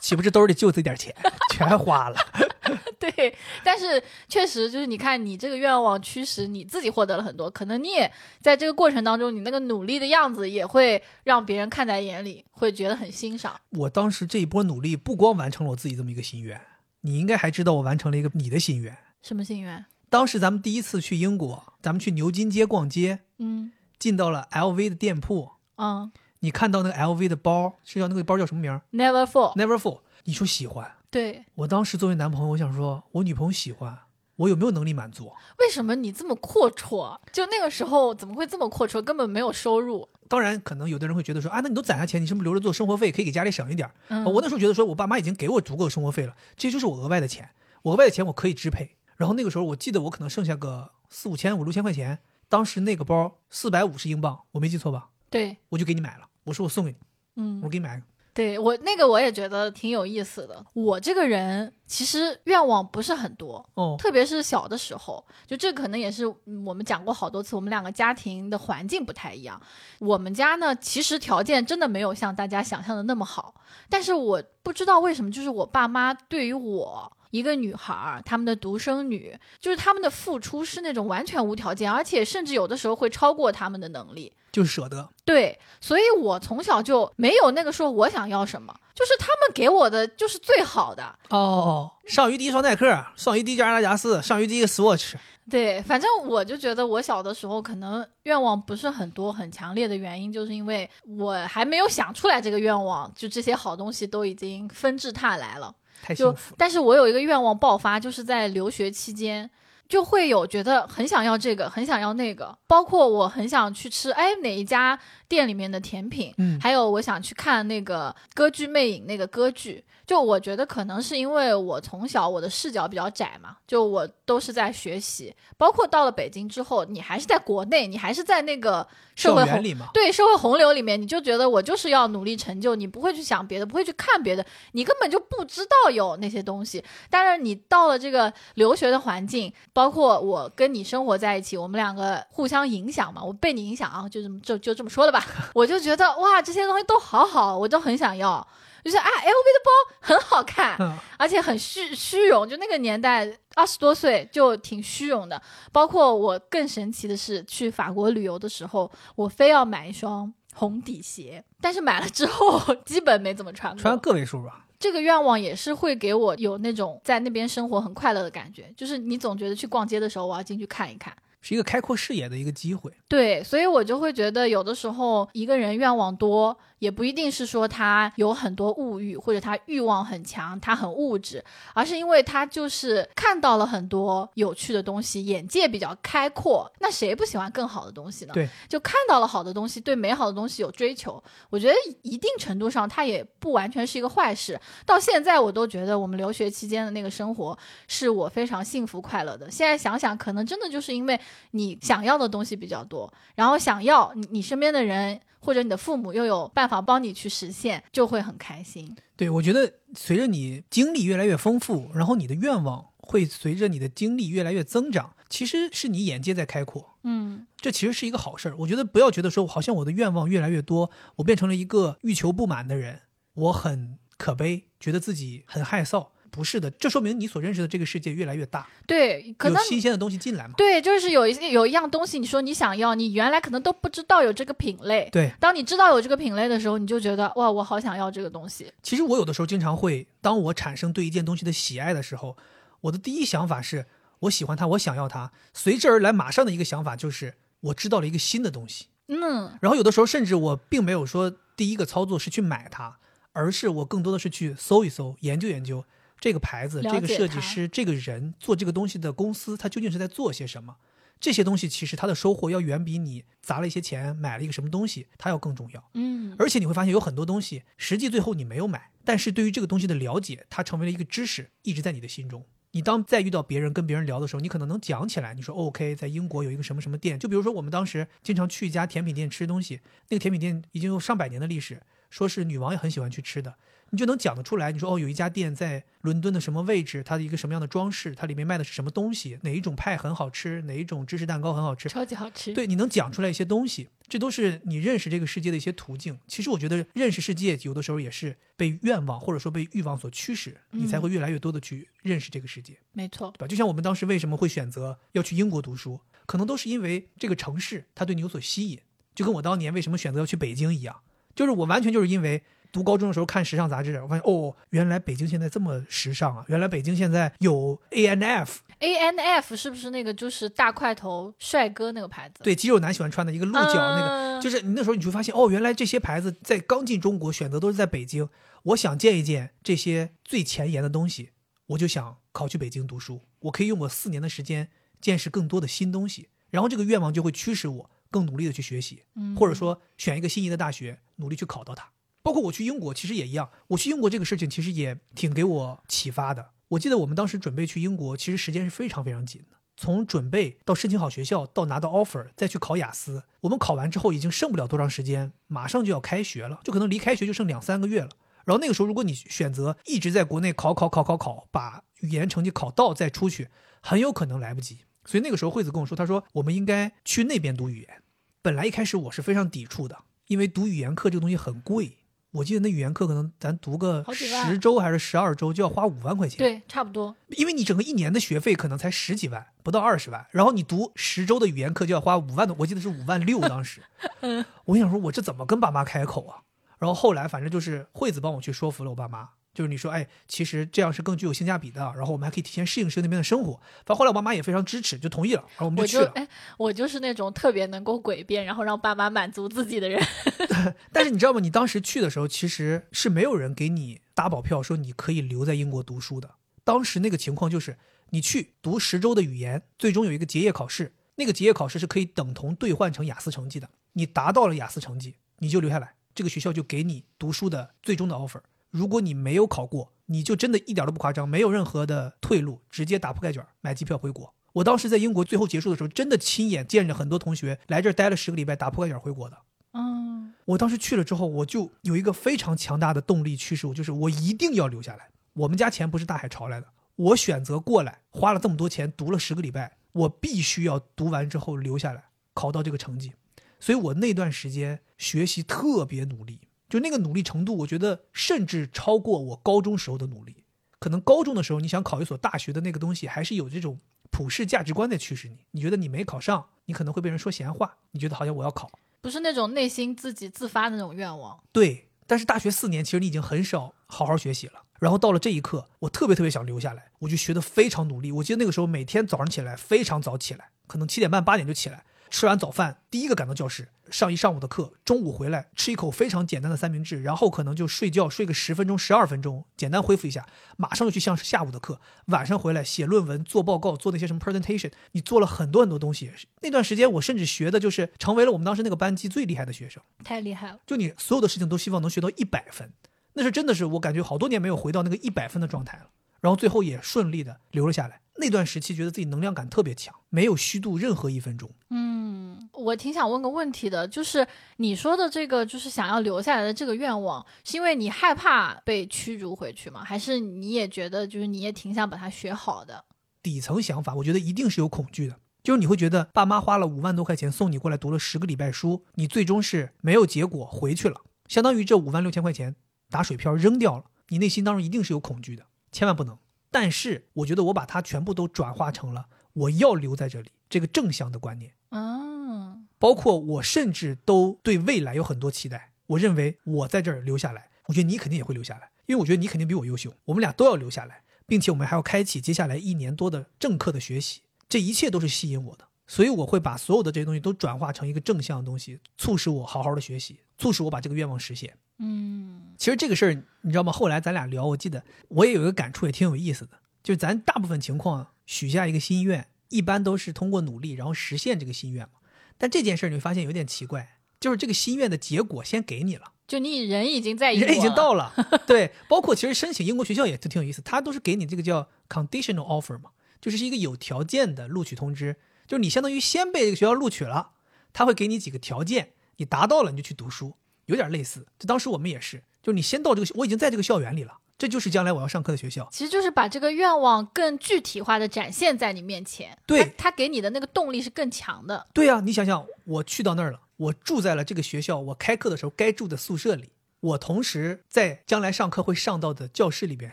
岂不是兜里就这点钱，全花了？对，但是确实就是你看，你这个愿望驱使你自己获得了很多，可能你也在这个过程当中，你那个努力的样子也会让别人看在眼里，会觉得很欣赏。我当时这一波努力，不光完成了我自己这么一个心愿，你应该还知道我完成了一个你的心愿。什么心愿？当时咱们第一次去英国，咱们去牛津街逛街，嗯进到了 LV 的店铺，嗯你看到那个 LV 的包，是叫那个包叫什么名，Never fall。？Neverfull。你说喜欢，对，我当时作为男朋友，我想说，我女朋友喜欢，我有没有能力满足？为什么你这么阔绰？就那个时候怎么会这么阔绰？根本没有收入。当然，可能有的人会觉得说，啊，那你都攒下钱，你是不是留着做生活费，可以给家里省一点儿？嗯，我那时候觉得说，我爸妈已经给我足够的生活费了，这就是我额外的钱，我额外的钱我可以支配。然后那个时候，我记得我可能剩下个四五千、五六千块钱，当时那个包四百五十英镑，我没记错吧？对，我就给你买了，我说我送给你，嗯我，给你买个。对我那个我也觉得挺有意思的。我这个人其实愿望不是很多，哦，特别是小的时候，就这可能也是嗯我们讲过好多次，我们两个家庭的环境不太一样。我们家呢，其实条件真的没有像大家想象的那么好，但是我不知道为什么，就是我爸妈对于我。一个女孩儿，他们的独生女，就是他们的付出是那种完全无条件，而且甚至有的时候会超过他们的能力。就是舍得。对，所以我从小就没有那个说我想要什么，就是他们给我的就是最好的。哦，上鱼第一双耐克，上鱼第一件阿拉加斯，上鱼第一个 Swatch。对，反正我就觉得我小的时候可能愿望不是很多很强烈的原因，就是因为我还没有想出来这个愿望，就这些好东西都已经纷至沓来了。就太幸福了。但是我有一个愿望爆发，就是在留学期间。就会有觉得很想要这个，很想要那个，包括我很想去吃，哎，哪一家店里面的甜品，嗯，还有我想去看那个《歌剧魅影》那个歌剧，就我觉得可能是因为我从小我的视角比较窄嘛，就我都是在学习，包括到了北京之后，你还是在国内，你还是在那个社会洪校园里嘛。对社会洪流里面，你就觉得我就是要努力成就，你不会去想别的，不会去看别的，你根本就不知道有那些东西。但是你到了这个留学的环境，包括我跟你生活在一起，我们两个互相影响嘛，我被你影响啊，就这么就就这么说了吧。我就觉得哇，这些东西都好好，我都很想要。就是啊，LV 的包很好看，嗯，而且很虚虚荣，就那个年代二十多岁就挺虚荣的。包括我更神奇的是，去法国旅游的时候，我非要买一双红底鞋，但是买了之后基本没怎么穿过。穿个位数吧。这个愿望也是会给我有那种在那边生活很快乐的感觉，就是你总觉得去逛街的时候，我要进去看一看。是一个开阔视野的一个机会。对，所以我就会觉得，有的时候一个人愿望多，也不一定是说他有很多物欲，或者他欲望很强，他很物质，而是因为他就是看到了很多有趣的东西，眼界比较开阔。那谁不喜欢更好的东西呢？对，就看到了好的东西，对美好的东西有追求，我觉得一定程度上它也不完全是一个坏事。到现在我都觉得我们留学期间的那个生活是我非常幸福快乐的。现在想想，可能真的就是因为你想要的东西比较多，然后想要你你身边的人或者你的父母又有办法帮你去实现，就会很开心。对，我觉得随着你经历越来越丰富，然后你的愿望会随着你的经历越来越增长，其实是你眼界在开阔。嗯，这其实是一个好事儿。我觉得不要觉得说，好像我的愿望越来越多，我变成了一个欲求不满的人，我很可悲，觉得自己很害臊。不是的，这说明你所认识的这个世界越来越大，对，可有能新鲜的东西进来嘛。对，就是有一些有一样东西，你说你想要，你原来可能都不知道有这个品类。对，当你知道有这个品类的时候，你就觉得哇，我好想要这个东西。其实我有的时候经常会，当我产生对一件东西的喜爱的时候，我的第一想法是我喜欢它，我想要它。随之而来，马上的一个想法就是我知道了一个新的东西。嗯，然后有的时候甚至我并没有说第一个操作是去买它，而是我更多的是去搜一搜、研究研究这个牌子、这个设计师、这个人做这个东西的公司，他究竟是在做些什么。这些东西其实他的收获要远比你砸了一些钱买了一个什么东西，它要更重要。嗯，而且你会发现有很多东西，实际最后你没有买，但是对于这个东西的了解，它成为了一个知识，一直在你的心中。你当再遇到别人跟别人聊的时候，你可能能讲起来。你说、哦 OK，在英国有一个什么什么店，就比如说我们当时经常去一家甜品店吃东西，那个甜品店已经有上百年的历史。说是女王也很喜欢去吃的，你就能讲得出来。你说哦，有一家店在伦敦的什么位置，它的一个什么样的装饰，它里面卖的是什么东西，哪一种派很好吃，哪一种芝士蛋糕很好吃，超级好吃。对，你能讲出来一些东西，这都是你认识这个世界的一些途径。其实我觉得认识世界有的时候也是被愿望或者说被欲望所驱使，你才会越来越多的去认识这个世界，没错对。吧？就像我们当时为什么会选择要去英国读书，可能都是因为这个城市它对你有所吸引，就跟我当年为什么选择要去北京一样，就是我完全就是因为。读高中的时候看时尚杂志，我发现哦，原来北京现在这么时尚啊！原来北京现在有 A N F，A N F 是不是那个就是大块头帅哥那个牌子？对，肌肉男喜欢穿的一个鹿角那个，嗯就是你那时候你就发现哦，原来这些牌子在刚进中国选择都是在北京。我想见一见这些最前沿的东西，我就想考去北京读书。我可以用我四年的时间见识更多的新东西，然后这个愿望就会驱使我更努力的去学习，嗯或者说选一个心仪的大学，努力去考到它。包括我去英国，其实也一样。我去英国这个事情其实也挺给我启发的。我记得我们当时准备去英国，其实时间是非常非常紧的。从准备到申请好学校，到拿到 offer，再去考雅思，我们考完之后已经剩不了多长时间，马上就要开学了，就可能离开学就剩两三个月了。然后那个时候，如果你选择一直在国内考考考考考，把语言成绩考到再出去，很有可能来不及。所以那个时候，惠子跟我说，他说我们应该去那边读语言。本来一开始我是非常抵触的，因为读语言课这个东西很贵。我记得那语言课可能咱读个十周还是十二周就要花五万块钱。对，差不多。因为你整个一年的学费可能才十几万，不到二十万，然后你读十周的语言课就要花五万多，我记得是五万六当时。嗯我想说，我这怎么跟爸妈开口啊？然后后来反正就是惠子帮我去说服了我爸妈，就是你说，哎，其实这样是更具有性价比的，然后我们还可以提前适应适应那边的生活。反正后来我爸妈也非常支持，就同意了，然后我们就去了。哎，我就是那种特别能够诡辩，然后让爸妈满足自己的人。但是你知道吗？你当时去的时候，其实是没有人给你打保票说你可以留在英国读书的。当时那个情况就是，你去读十周的语言，最终有一个结业考试，那个结业考试是可以等同兑换成雅思成绩的。你达到了雅思成绩，你就留下来，这个学校就给你读书的最终的 offer。如果你没有考过，你就真的一点都不夸张，没有任何的退路，直接打铺盖卷买机票回国。我当时在英国最后结束的时候，真的亲眼见着很多同学来这儿待了十个礼拜，打铺盖卷回国的。嗯，我当时去了之后，我就有一个非常强大的动力驱使我，就是我一定要留下来。我们家钱不是大海潮来的，我选择过来，花了这么多钱读了十个礼拜，我必须要读完之后留下来，考到这个成绩。所以我那段时间学习特别努力，就那个努力程度，我觉得甚至超过我高中时候的努力。可能高中的时候，你想考一所大学的那个东西，还是有这种普世价值观在驱使你。你觉得你没考上，你可能会被人说闲话，你觉得好像我要考。不是那种内心自己自发的那种愿望。对，但是大学四年，其实你已经很少好好学习了。然后到了这一刻，我特别特别想留下来，我就学得非常努力。我记得那个时候每天早上起来非常早起来，可能七点半八点就起来，吃完早饭第一个赶到教室上一上午的课，中午回来吃一口非常简单的三明治，然后可能就睡觉睡个十分钟十二分钟，简单恢复一下，马上就去上下午的课。晚上回来写论文、做报告、做那些什么 presentation，你做了很多很多东西。那段时间我甚至学的就是成为了我们当时那个班级最厉害的学生。太厉害了，就你所有的事情都希望能学到一百分，那是真的是我感觉好多年没有回到那个一百分的状态了。然后最后也顺利的留了下来。那段时期觉得自己能量感特别强，没有虚度任何一分钟。嗯，我挺想问个问题的，就是你说的这个，就是想要留下来的这个愿望，是因为你害怕被驱逐回去吗？还是你也觉得，就是你也挺想把它学好的？底层想法，我觉得一定是有恐惧的，就是你会觉得爸妈花了五万多块钱送你过来读了十个礼拜书，你最终是没有结果回去了，相当于这五万六千块钱打水漂扔掉了，你内心当中一定是有恐惧的，千万不能。但是我觉得我把它全部都转化成了我要留在这里这个正向的观念。嗯，包括我甚至都对未来有很多期待。我认为我在这儿留下来，我觉得你肯定也会留下来，因为我觉得你肯定比我优秀，我们俩都要留下来，并且我们还要开启接下来一年多的正课的学习，这一切都是吸引我的。所以我会把所有的这些东西都转化成一个正向的东西，促使我好好的学习，促使我把这个愿望实现。嗯，其实这个事儿你知道吗？后来咱俩聊，我记得我也有一个感触，也挺有意思的，就是咱大部分情况许下一个心愿，一般都是通过努力然后实现这个心愿嘛。但这件事儿你会发现有点奇怪，就是这个心愿的结果先给你了，就你人已经在人已经到了，对，包括其实申请英国学校也挺有意思，它都是给你这个叫 conditional offer 嘛，就是是一个有条件的录取通知，就是你相当于先被这个学校录取了，他会给你几个条件，你达到了你就去读书。有点类似。就当时我们也是，就是你先到这个，我已经在这个校园里了，这就是将来我要上课的学校。其实就是把这个愿望更具体化的展现在你面前。对他，给你的那个动力是更强的。对呀、你想想，我去到那儿了，我住在了这个学校，我开课的时候该住的宿舍里，我同时在将来上课会上到的教室里边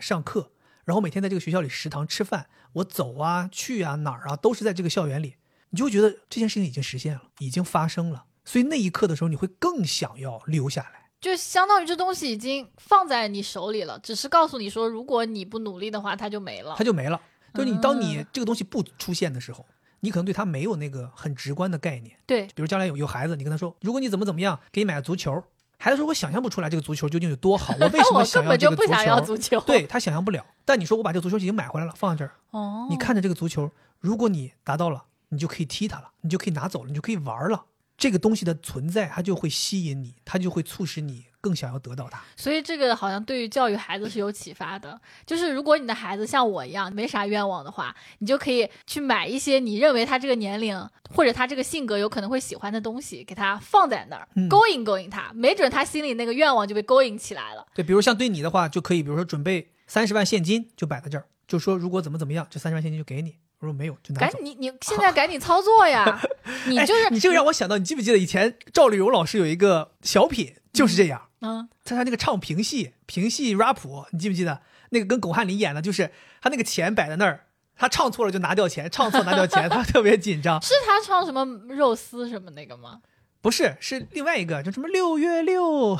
上课，然后每天在这个学校里食堂吃饭，我走啊去啊哪儿啊都是在这个校园里，你就觉得这件事情已经实现了，已经发生了，所以那一刻的时候，你会更想要留下来。就相当于这东西已经放在你手里了，只是告诉你说，如果你不努力的话，它就没了它。就没了。就是你当你嗯这个东西不出现的时候，你可能对它没有那个很直观的概念。对，比如将来有有孩子，你跟他说，如果你怎么怎么样，给你买个足球，孩子说我想象不出来这个足球究竟有多好，我为什么 想要根本就不？想要足球。对他想象不了。但你说我把这个足球已经买回来了，放在这儿，哦，你看着这个足球，如果你达到了，你就可以踢它了，你就可以拿走了，你就可以玩了。这个东西的存在，它就会吸引你，它就会促使你更想要得到它。所以这个好像对于教育孩子是有启发的。就是如果你的孩子像我一样没啥愿望的话，你就可以去买一些你认为他这个年龄或者他这个性格有可能会喜欢的东西，给他放在那儿，嗯勾引勾引他，没准他心里那个愿望就被勾引起来了。对，比如像对你的话，就可以，比如说准备三十万现金就摆在这儿，就说如果怎么怎么样，这三十万现金就给你。我说没有，就拿走赶紧。你你现在赶紧操作呀！你就是哎、你这个让我想到，你记不记得以前赵丽蓉老师有一个小品就是这样，嗯，他他那个唱评戏，评戏 rap，你记不记得那个跟巩汉林演的，就是他那个钱摆在那儿，他唱错了就拿掉钱，唱错拿掉钱，他特别紧张。是他唱什么肉丝什么那个吗？不是，是另外一个，就什么六月六，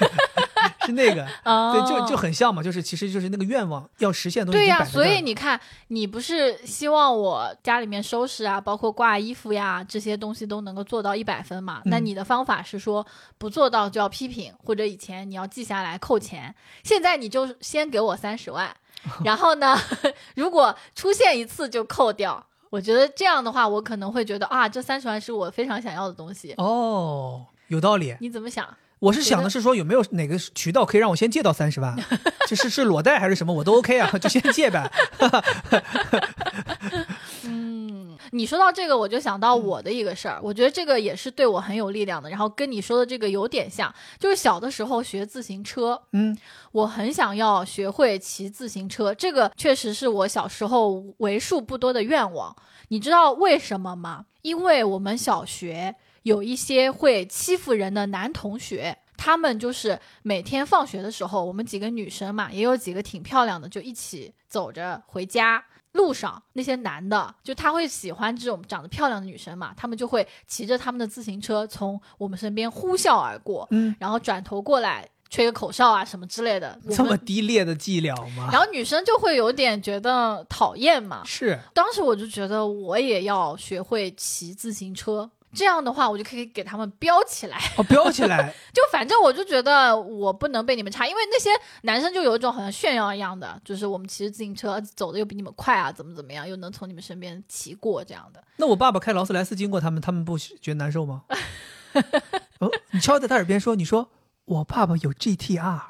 是那个，哦对，就就很像嘛，就是其实就是那个愿望要实现的东西对呀。所以你看，你不是希望我家里面收拾啊，包括挂衣服呀这些东西都能够做到一百分嘛？那嗯你的方法是说不做到就要批评，或者以前你要记下来扣钱，现在你就先给我三十万，然后呢，如果出现一次就扣掉。我觉得这样的话，我可能会觉得啊，这三十万是我非常想要的东西。哦，有道理。你怎么想？我是想的是说，有没有哪个渠道可以让我先借到三十万？这 是是裸贷还是什么，我都 OK 啊，就先借呗。嗯，你说到这个，我就想到我的一个事儿，我觉得这个也是对我很有力量的，然后跟你说的这个有点像，就是小的时候学自行车，嗯，我很想要学会骑自行车，这个确实是我小时候为数不多的愿望。你知道为什么吗？因为我们小学有一些会欺负人的男同学。他们就是每天放学的时候，我们几个女生嘛，也有几个挺漂亮的，就一起走着回家。路上那些男的，就他会喜欢这种长得漂亮的女生嘛，他们就会骑着他们的自行车从我们身边呼啸而过，嗯，然后转头过来吹个口哨啊什么之类的。这么低劣的伎俩吗？然后女生就会有点觉得讨厌嘛。是，当时我就觉得我也要学会骑自行车，这样的话我就可以给他们标起来。哦，标起来，就反正我就觉得我不能被你们差，因为那些男生就有一种好像炫耀一样的，就是我们骑着自行车走的又比你们快啊，怎么怎么样，又能从你们身边骑过这样的。那我爸爸开劳斯莱斯经过他们，他们不觉得难受吗？哦，你悄悄在他耳边说，你说我爸爸有 GTR，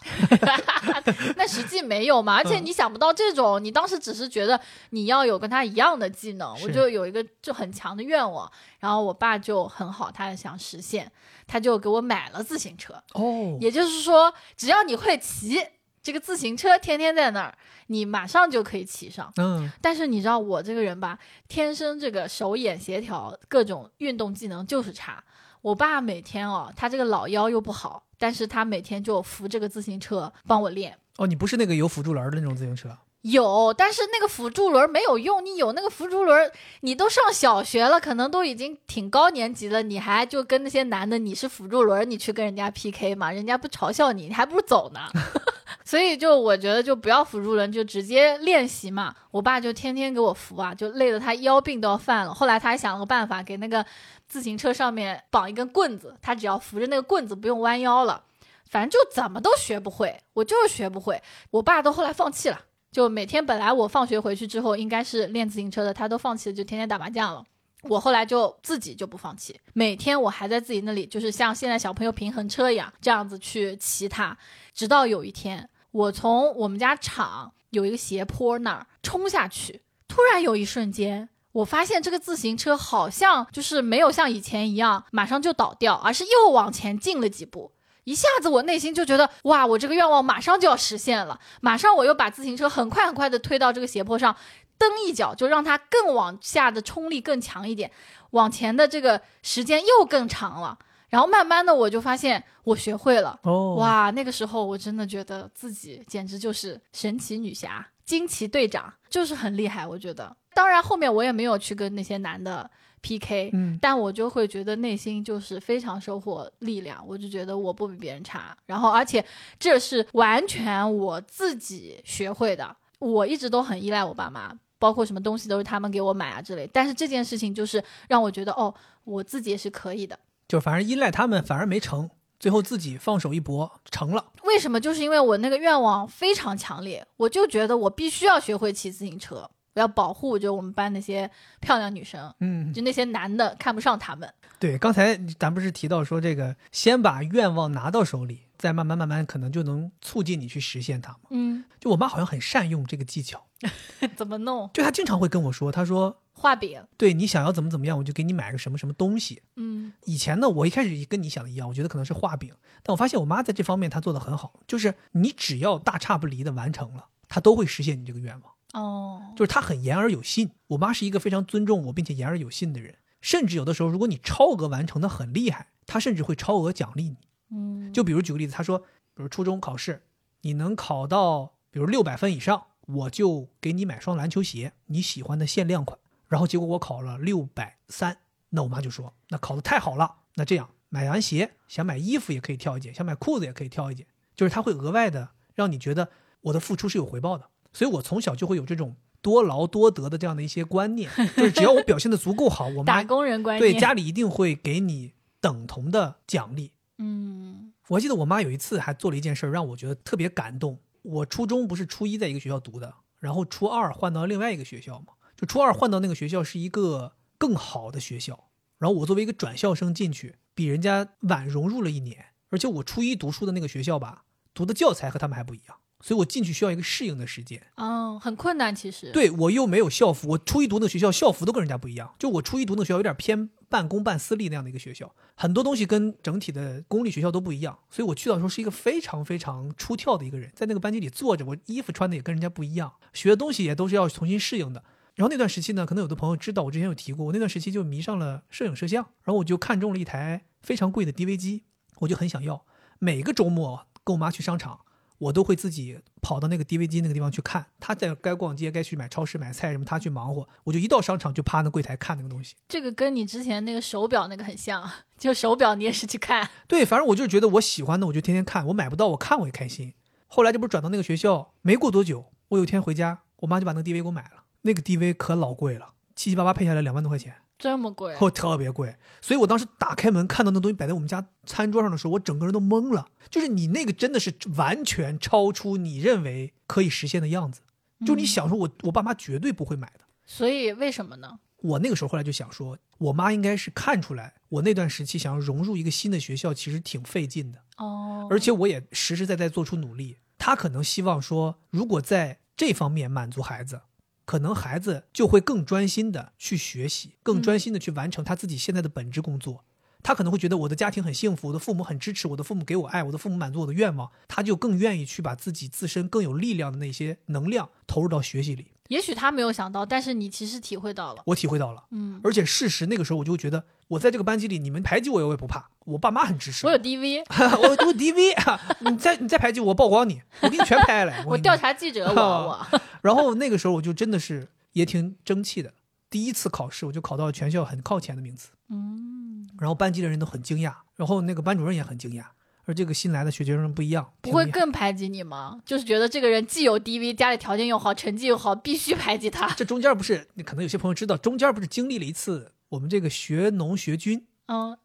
那实际没有嘛，而且你想不到这种，你当时只是觉得你要有跟他一样的技能，我就有一个就很强的愿望，然后我爸就很好，他也想实现，他就给我买了自行车，哦，也就是说，只要你会骑这个自行车，天天在那儿，你马上就可以骑上。嗯，但是你知道我这个人吧，天生这个手眼协调各种运动技能就是差。我爸每天哦，他这个老腰又不好，但是他每天就扶这个自行车帮我练。哦，你不是那个有辅助轮的那种自行车，有，但是那个辅助轮没有用。你有那个辅助轮，你都上小学了，可能都已经挺高年级了，你还就跟那些男的，你是辅助轮，你去跟人家 PK 嘛？人家不嘲笑你，你还不如走呢。所以就我觉得就不要辅助轮，就直接练习嘛。我爸就天天给我扶啊，就累得他腰病都要犯了。后来他还想了个办法，给那个自行车上面绑一根棍子，他只要扶着那个棍子，不用弯腰了。反正就怎么都学不会，我就是学不会。我爸都后来放弃了。就每天本来我放学回去之后应该是练自行车的，他都放弃了，就天天打麻将了。我后来就自己就不放弃，每天我还在自己那里，就是像现在小朋友平衡车一样，这样子去骑它。直到有一天，我从我们家厂有一个斜坡那儿冲下去，突然有一瞬间，我发现这个自行车好像就是没有像以前一样马上就倒掉，而是又往前进了几步。一下子我内心就觉得哇，我这个愿望马上就要实现了，马上我又把自行车很快很快的推到这个斜坡上，蹬一脚就让它更往下的冲力更强一点，往前的这个时间又更长了。然后慢慢的我就发现我学会了，哦，哇，那个时候我真的觉得自己简直就是神奇女侠、惊奇队长，就是很厉害。我觉得，当然后面我也没有去跟那些男的 PK，嗯，但我就会觉得内心就是非常收获力量，我就觉得我不比别人差。然后，而且这是完全我自己学会的，我一直都很依赖我爸妈。包括什么东西都是他们给我买啊之类，但是这件事情就是让我觉得哦，我自己也是可以的。就反正依赖他们反而没成，最后自己放手一搏成了。为什么？就是因为我那个愿望非常强烈，我就觉得我必须要学会骑自行车，我要保护就我们班那些漂亮女生，嗯，就那些男的看不上他们。对，刚才咱不是提到说这个，先把愿望拿到手里，再慢慢慢慢可能就能促进你去实现它嘛。嗯，就我妈好像很善用这个技巧，怎么弄？就他经常会跟我说，他说画饼。对你想要怎么怎么样，我就给你买个什么什么东西。嗯以前呢，我一开始跟你想的一样，我觉得可能是画饼，但我发现我妈在这方面她做的很好，就是你只要大差不离的完成了，她都会实现你这个愿望。哦，就是她很言而有信。我妈是一个非常尊重我并且言而有信的人，甚至有的时候，如果你超额完成的很厉害，她甚至会超额奖励你。嗯，就比如举个例子，她说，比如初中考试，你能考到比如六百分以上，我就给你买双篮球鞋，你喜欢的限量款。然后结果我考了六百三，那我妈就说，那考的太好了，那这样买完鞋想买衣服也可以挑一件，想买裤子也可以挑一件，就是他会额外的让你觉得我的付出是有回报的。所以我从小就会有这种多劳多得的这样的一些观念，就是只要我表现的足够好，我妈打工人观对。家里一定会给你等同的奖励。嗯我记得我妈有一次还做了一件事儿，让我觉得特别感动。我初中不是初一在一个学校读的，然后初二换到另外一个学校嘛，就初二换到那个学校是一个更好的学校，然后我作为一个转校生进去，比人家晚融入了一年，而且我初一读书的那个学校吧，读的教材和他们还不一样，所以我进去需要一个适应的时间。哦，很困难其实。，对我又没有校服，我初一读那个学校校服都跟人家不一样。就我初一读那个学校有点偏半公半私立那样的一个学校，很多东西跟整体的公立学校都不一样。所以我去到的时候是一个非常非常出挑的一个人，在那个班级里坐着，我衣服穿的也跟人家不一样，学的东西也都是要重新适应的。然后那段时期呢，可能有的朋友知道，我之前有提过，我那段时期就迷上了摄影摄像，然后我就看中了一台非常贵的 DV 机，我就很想要。每个周末跟我妈去商场，我都会自己跑到那个 DV 机那个地方去看。他在该逛街、该去买超市买菜什么，他去忙活，我就一到商场就趴那柜台看那个东西。这个跟你之前那个手表那个很像，就手表你也是去看。对，反正我就是觉得我喜欢的，我就天天看。我买不到，我看我也开心。后来这不是转到那个学校，没过多久，我有一天回家，我妈就把那个 DV 给我买了。那个 DV 可老贵了，七七八八配下来两万多块钱。这么贵？哦，特别贵，所以我当时打开门看到那东西摆在我们家餐桌上的时候，我整个人都懵了。就是你那个真的是完全超出你认为可以实现的样子，就你想说我我爸妈绝对不会买的。所以为什么呢？我那个时候后来就想说，我妈应该是看出来我那段时期想要融入一个新的学校，其实挺费劲的，哦，而且我也实实在在做出努力。她可能希望说，如果在这方面满足孩子，可能孩子就会更专心的去学习，更专心的去完成他自己现在的本职工作。他可能会觉得我的家庭很幸福，我的父母很支持，我的父母给我爱，我的父母满足我的愿望，他就更愿意去把自己自身更有力量的那些能量投入到学习里。也许他没有想到，但是你其实体会到了。我体会到了，嗯，而且事实那个时候我就会觉得，我在这个班级里，你们排挤我我也不怕，我爸妈很支持我有 DV，我我 DV 啊，你再你再排挤我，曝光你，我给你全拍下来。我调查记者，我我 然后那个时候我就真的是也挺争气的，第一次考试我就考到了全校很靠前的名次，嗯，然后班级的人都很惊讶，然后那个班主任也很惊讶，而这个新来的学学生不一样，不会更排挤你吗？就是觉得这个人既有 DV，家里条件又好，成绩又好，必须排挤他。这中间不是，可能有些朋友知道，中间不是经历了一次我们这个学农学军嗯，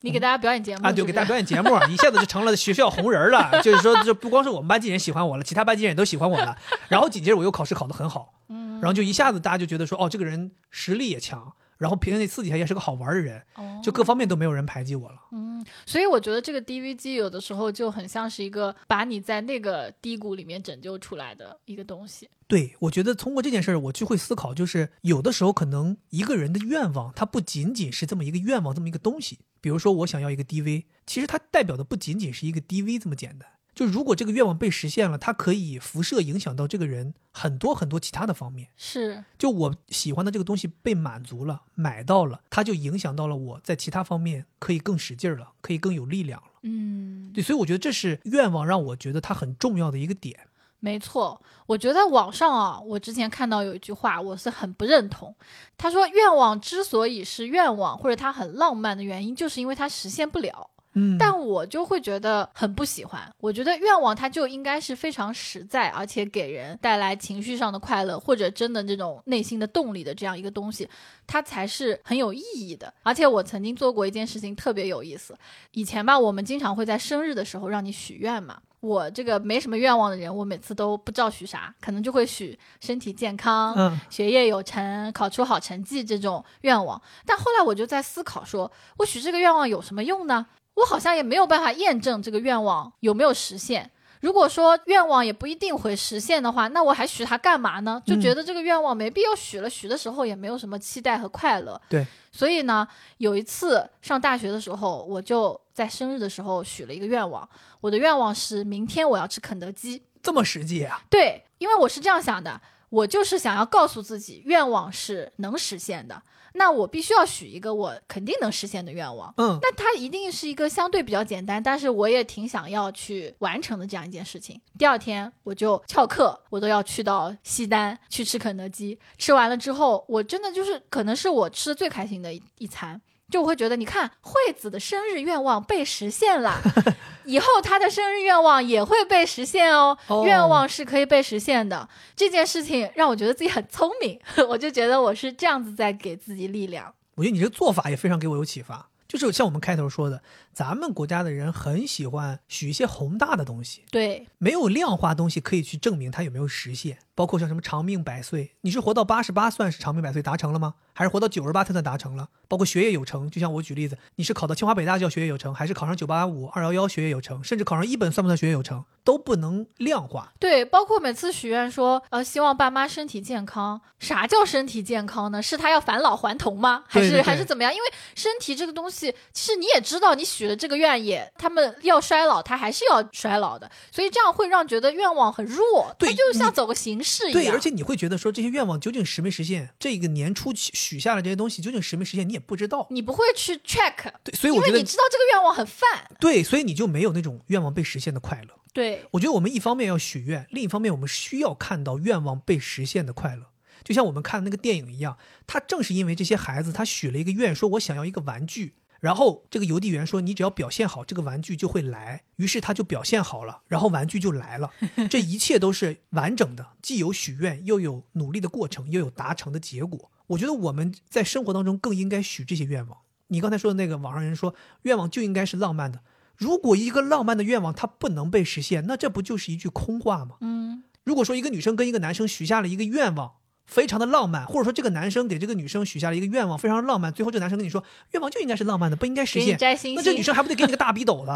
你给大家表演节目啊，对，给大家表演节目，一下子就成了学校红人了。就是说，就不光是我们班级人喜欢我了，其他班级人也都喜欢我了。然后紧接着我又考试考得很好，嗯，然后就一下子大家就觉得说，哦，这个人实力也强，然后平时私底下也是个好玩的人，哦就各方面都没有人排挤我了。嗯，所以我觉得这个 DV 机有的时候就很像是一个把你在那个低谷里面拯救出来的一个东西。对，我觉得通过这件事儿，我就会思考，就是有的时候可能一个人的愿望，它不仅仅是这么一个愿望，这么一个东西。比如说，我想要一个 DV，其实它代表的不仅仅是一个 DV 这么简单。就如果这个愿望被实现了，它可以辐射影响到这个人很多很多其他的方面。是，就我喜欢的这个东西被满足了，买到了，它就影响到了我在其他方面可以更使劲儿了，可以更有力量了。嗯，对，所以我觉得这是愿望让我觉得它很重要的一个点。没错。我觉得网上啊，我之前看到有一句话，我是很不认同。他说，愿望之所以是愿望，或者它很浪漫的原因，就是因为它实现不了。嗯，但我就会觉得很不喜欢。我觉得愿望它就应该是非常实在，而且给人带来情绪上的快乐，或者真的这种内心的动力的这样一个东西，它才是很有意义的。而且我曾经做过一件事情特别有意思。以前吧，我们经常会在生日的时候让你许愿嘛。我这个没什么愿望的人，我每次都不知道许啥，可能就会许身体健康、嗯学业有成、考出好成绩这种愿望。但后来我就在思考说，我许这个愿望有什么用呢？我好像也没有办法验证这个愿望有没有实现。如果说愿望也不一定会实现的话，那我还许它干嘛呢？就觉得这个愿望没必要许了，许的时候也没有什么期待和快乐。对，所以呢，有一次上大学的时候，我就在生日的时候许了一个愿望，我的愿望是明天我要吃肯德基。这么实际啊？对，因为我是这样想的，我就是想要告诉自己，愿望是能实现的。那我必须要许一个我肯定能实现的愿望。嗯，那它一定是一个相对比较简单，但是我也挺想要去完成的这样一件事情。第二天我就翘课，我都要去到西单去吃肯德基。吃完了之后，我真的就是可能是我吃的最开心的一一餐。就我会觉得，你看惠子的生日愿望被实现了，以后她的生日愿望也会被实现哦。哦愿望是可以被实现的，这件事情让我觉得自己很聪明，我就觉得我是这样子在给自己力量。我觉得你这个做法也非常给我有启发。就是像我们开头说的，咱们国家的人很喜欢许一些宏大的东西，对，没有量化东西可以去证明它有没有实现。包括像什么长命百岁，你是活到八十八算是长命百岁达成了吗？还是活到九十八才算达成了？包括学业有成，就像我举例子，你是考到清华北大叫学业有成，还是考上九八五、二幺幺学业有成，甚至考上一本算不算学业有成，都不能量化。对，包括每次许愿说，呃，希望爸妈身体健康。啥叫身体健康呢？是他要返老还童吗？还是还是怎么样？因为身体这个东西，其实你也知道，你许了这个愿也，他们要衰老，他还是要衰老的，所以这样会让觉得愿望很弱，对它就像走个形式一样。对，而且你会觉得说这些愿望究竟实没实现？这个年初许许下的这些东西究竟实没实现，你也不知道。你不会去 check，对，所以我觉得你知道这个愿望很泛。对，所以你就没有那种愿望被实现的快乐。对，我觉得我们一方面要许愿，另一方面我们需要看到愿望被实现的快乐。就像我们看那个电影一样，他正是因为这些孩子，他许了一个愿，说我想要一个玩具，然后这个邮递员说你只要表现好，这个玩具就会来。于是他就表现好了，然后玩具就来了。这一切都是完整的，既有许愿，又有努力的过程，又有达成的结果。我觉得我们在生活当中更应该许这些愿望。你刚才说的那个网上人说，愿望就应该是浪漫的。如果一个浪漫的愿望它不能被实现，那这不就是一句空话吗？嗯，如果说一个女生跟一个男生许下了一个愿望，非常的浪漫，或者说这个男生给这个女生许下了一个愿望，非常浪漫，最后这男生跟你说愿望就应该是浪漫的，不应该实现。那这女生还不得给你个大逼斗的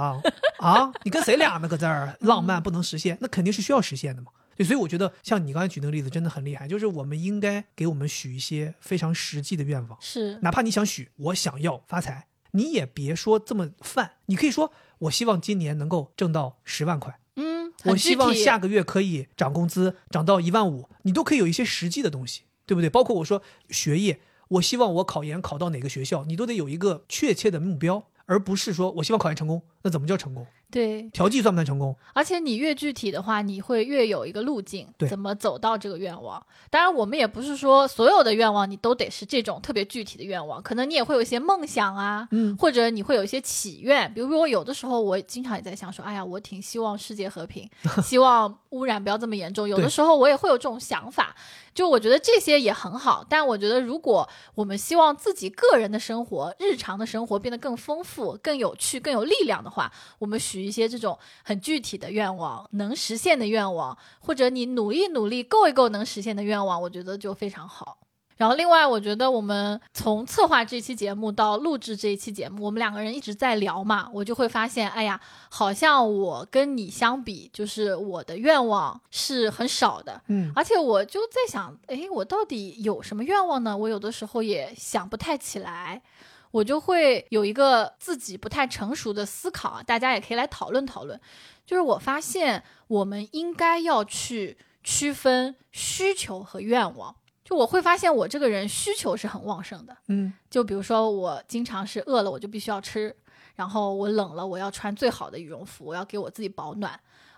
啊？你跟谁俩呢？搁这儿浪漫不能实现，那肯定是需要实现的嘛。对，所以我觉得像你刚才举那个例子真的很厉害，就是我们应该给我们许一些非常实际的愿望。是哪怕你想许我想要发财，你也别说这么泛，你可以说我希望今年能够挣到十万块，嗯，我希望下个月可以涨工资，涨到一万五，你都可以有一些实际的东西，对不对？包括我说学业，我希望我考研考到哪个学校，你都得有一个确切的目标，而不是说我希望考研成功，那怎么叫成功？对，调剂算不算成功？而且你越具体的话，你会越有一个路径，对怎么走到这个愿望。当然，我们也不是说所有的愿望你都得是这种特别具体的愿望，可能你也会有一些梦想啊，嗯，或者你会有一些祈愿。比如说，有的时候我经常也在想说，哎呀，我挺希望世界和平，希望污染不要这么严重。有的时候我也会有这种想法，就我觉得这些也很好。但我觉得，如果我们希望自己个人的生活、日常的生活变得更丰富、更有趣、更有力量的话，我们许一些这种很具体的愿望，能实现的愿望，或者你努力努力够一够能实现的愿望，我觉得就非常好。然后，另外，我觉得我们从策划这期节目到录制这一期节目，我们两个人一直在聊嘛，我就会发现，哎呀，好像我跟你相比，就是我的愿望是很少的，嗯，而且我就在想，哎，我到底有什么愿望呢？我有的时候也想不太起来，我就会有一个自己不太成熟的思考啊，大家也可以来讨论讨论。就是我发现，我们应该要去区分需求和愿望。就我会发现，我这个人需求是很旺盛的。嗯，就比如说，我经常是饿了，我就必须要吃；然后我冷了，我要穿最好的羽绒服，我要给我自己保暖；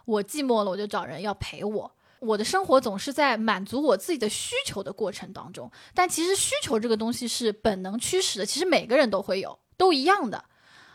我寂寞了，我就找人要陪我。我的生活总是在满足我自己的需求的过程当中。但其实需求这个东西是本能驱使的，其实每个人都会有，都一样的。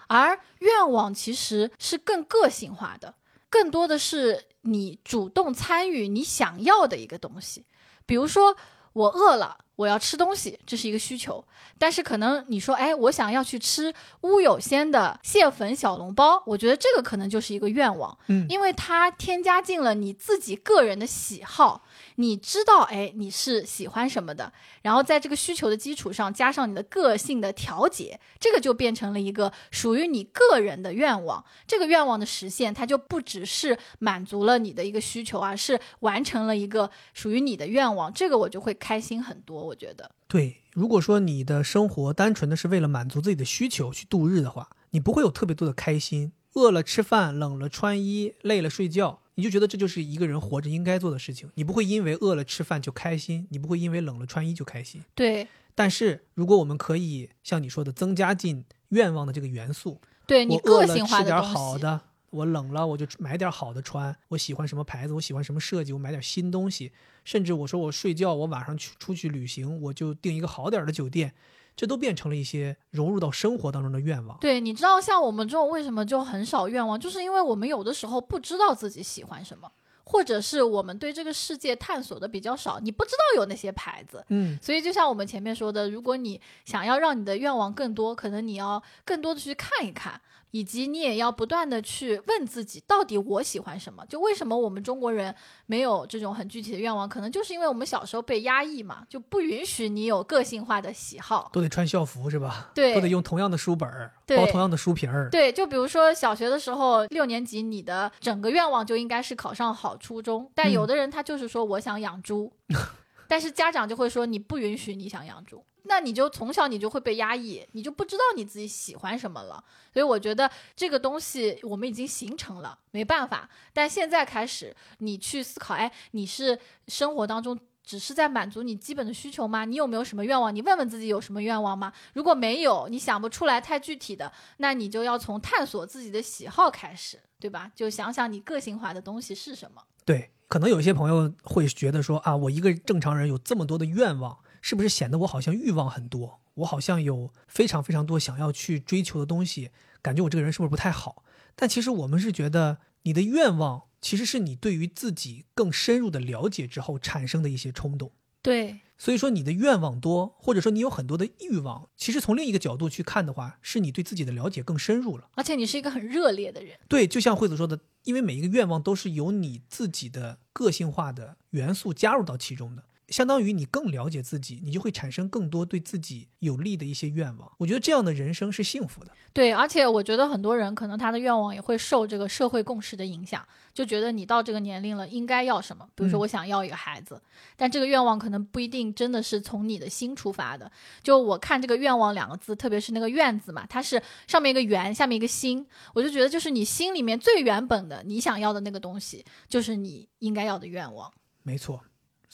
而愿望其实是更个性化的，更多的是你主动参与你想要的一个东西，比如说。我饿了，我要吃东西，这是一个需求。但是可能你说，哎，我想要去吃乌有鲜的蟹粉小笼包，我觉得这个可能就是一个愿望，嗯，因为它添加进了你自己个人的喜好。你知道，哎，你是喜欢什么的，然后在这个需求的基础上加上你的个性的调节，这个就变成了一个属于你个人的愿望。这个愿望的实现，它就不只是满足了你的一个需求，而是完成了一个属于你的愿望。这个我就会开心很多。我觉得，对，如果说你的生活单纯的是为了满足自己的需求去度日的话，你不会有特别多的开心。饿了吃饭，冷了穿衣，累了睡觉。你就觉得这就是一个人活着应该做的事情，你不会因为饿了吃饭就开心，你不会因为冷了穿衣就开心。对。但是如果我们可以像你说的增加进愿望的这个元素，对你个性化的吃点好的，我冷了我就买点好的穿，我喜欢什么牌子，我喜欢什么设计，我买点新东西，甚至我说我睡觉，我晚上去出去旅行，我就订一个好点的酒店。这都变成了一些融入到生活当中的愿望。对，你知道像我们这种为什么就很少愿望，就是因为我们有的时候不知道自己喜欢什么，或者是我们对这个世界探索的比较少，你不知道有那些牌子。嗯，所以就像我们前面说的，如果你想要让你的愿望更多，可能你要更多的去看一看。以及你也要不断的去问自己，到底我喜欢什么？就为什么我们中国人没有这种很具体的愿望？可能就是因为我们小时候被压抑嘛，就不允许你有个性化的喜好，都得穿校服是吧？对，都得用同样的书本儿，包同样的书皮儿。对，就比如说小学的时候，六年级你的整个愿望就应该是考上好初中，但有的人他就是说我想养猪，但是家长就会说你不允许你想养猪。那你就从小你就会被压抑，你就不知道你自己喜欢什么了。所以我觉得这个东西我们已经形成了，没办法。但现在开始，你去思考，哎，你是生活当中只是在满足你基本的需求吗？你有没有什么愿望？你问问自己有什么愿望吗？如果没有，你想不出来太具体的，那你就要从探索自己的喜好开始，对吧？就想想你个性化的东西是什么。对，可能有些朋友会觉得说啊，我一个正常人有这么多的愿望。是不是显得我好像欲望很多？我好像有非常非常多想要去追求的东西，感觉我这个人是不是不太好？但其实我们是觉得，你的愿望其实是你对于自己更深入的了解之后产生的一些冲动。对，所以说你的愿望多，或者说你有很多的欲望，其实从另一个角度去看的话，是你对自己的了解更深入了，而且你是一个很热烈的人。对，就像惠子说的，因为每一个愿望都是由你自己的个性化的元素加入到其中的。相当于你更了解自己，你就会产生更多对自己有利的一些愿望。我觉得这样的人生是幸福的。对，而且我觉得很多人可能他的愿望也会受这个社会共识的影响，就觉得你到这个年龄了应该要什么。比如说我想要一个孩子，但这个愿望可能不一定真的是从你的心出发的。就我看这个愿望两个字，特别是那个院字嘛，它是上面一个圆，下面一个心，我就觉得就是你心里面最原本的你想要的那个东西，就是你应该要的愿望。没错。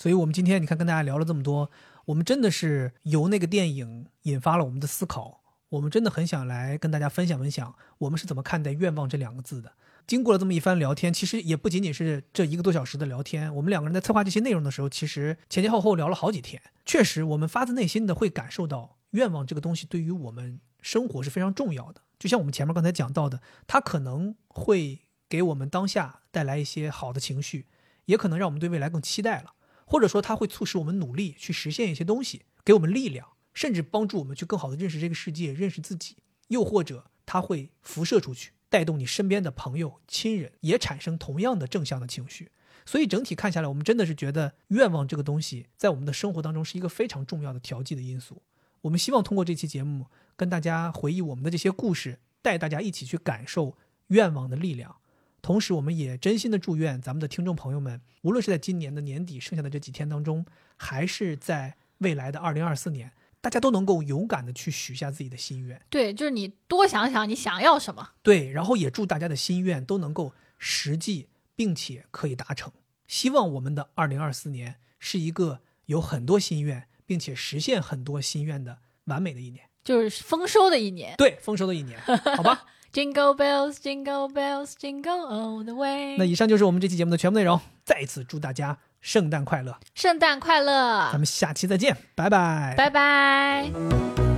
所以，我们今天你看跟大家聊了这么多，我们真的是由那个电影引发了我们的思考。我们真的很想来跟大家分享分享，我们是怎么看待“愿望”这两个字的。经过了这么一番聊天，其实也不仅仅是这一个多小时的聊天。我们两个人在策划这些内容的时候，其实前前后后聊了好几天。确实，我们发自内心的会感受到，愿望这个东西对于我们生活是非常重要的。就像我们前面刚才讲到的，它可能会给我们当下带来一些好的情绪，也可能让我们对未来更期待了。或者说，它会促使我们努力去实现一些东西，给我们力量，甚至帮助我们去更好的认识这个世界，认识自己。又或者，它会辐射出去，带动你身边的朋友、亲人，也产生同样的正向的情绪。所以整体看下来，我们真的是觉得愿望这个东西在我们的生活当中是一个非常重要的调剂的因素。我们希望通过这期节目跟大家回忆我们的这些故事，带大家一起去感受愿望的力量。同时，我们也真心的祝愿咱们的听众朋友们，无论是在今年的年底剩下的这几天当中，还是在未来的二零二四年，大家都能够勇敢的去许下自己的心愿。对，就是你多想想你想要什么。对，然后也祝大家的心愿都能够实际，并且可以达成。希望我们的二零二四年是一个有很多心愿，并且实现很多心愿的完美的一年。就是丰收的一年。对，丰收的一年，好吧？Jingle bells, jingle bells, jingle all the way。那以上就是我们这期节目的全部内容。再一次祝大家圣诞快乐，圣诞快乐咱，们下期再见，拜拜。拜拜。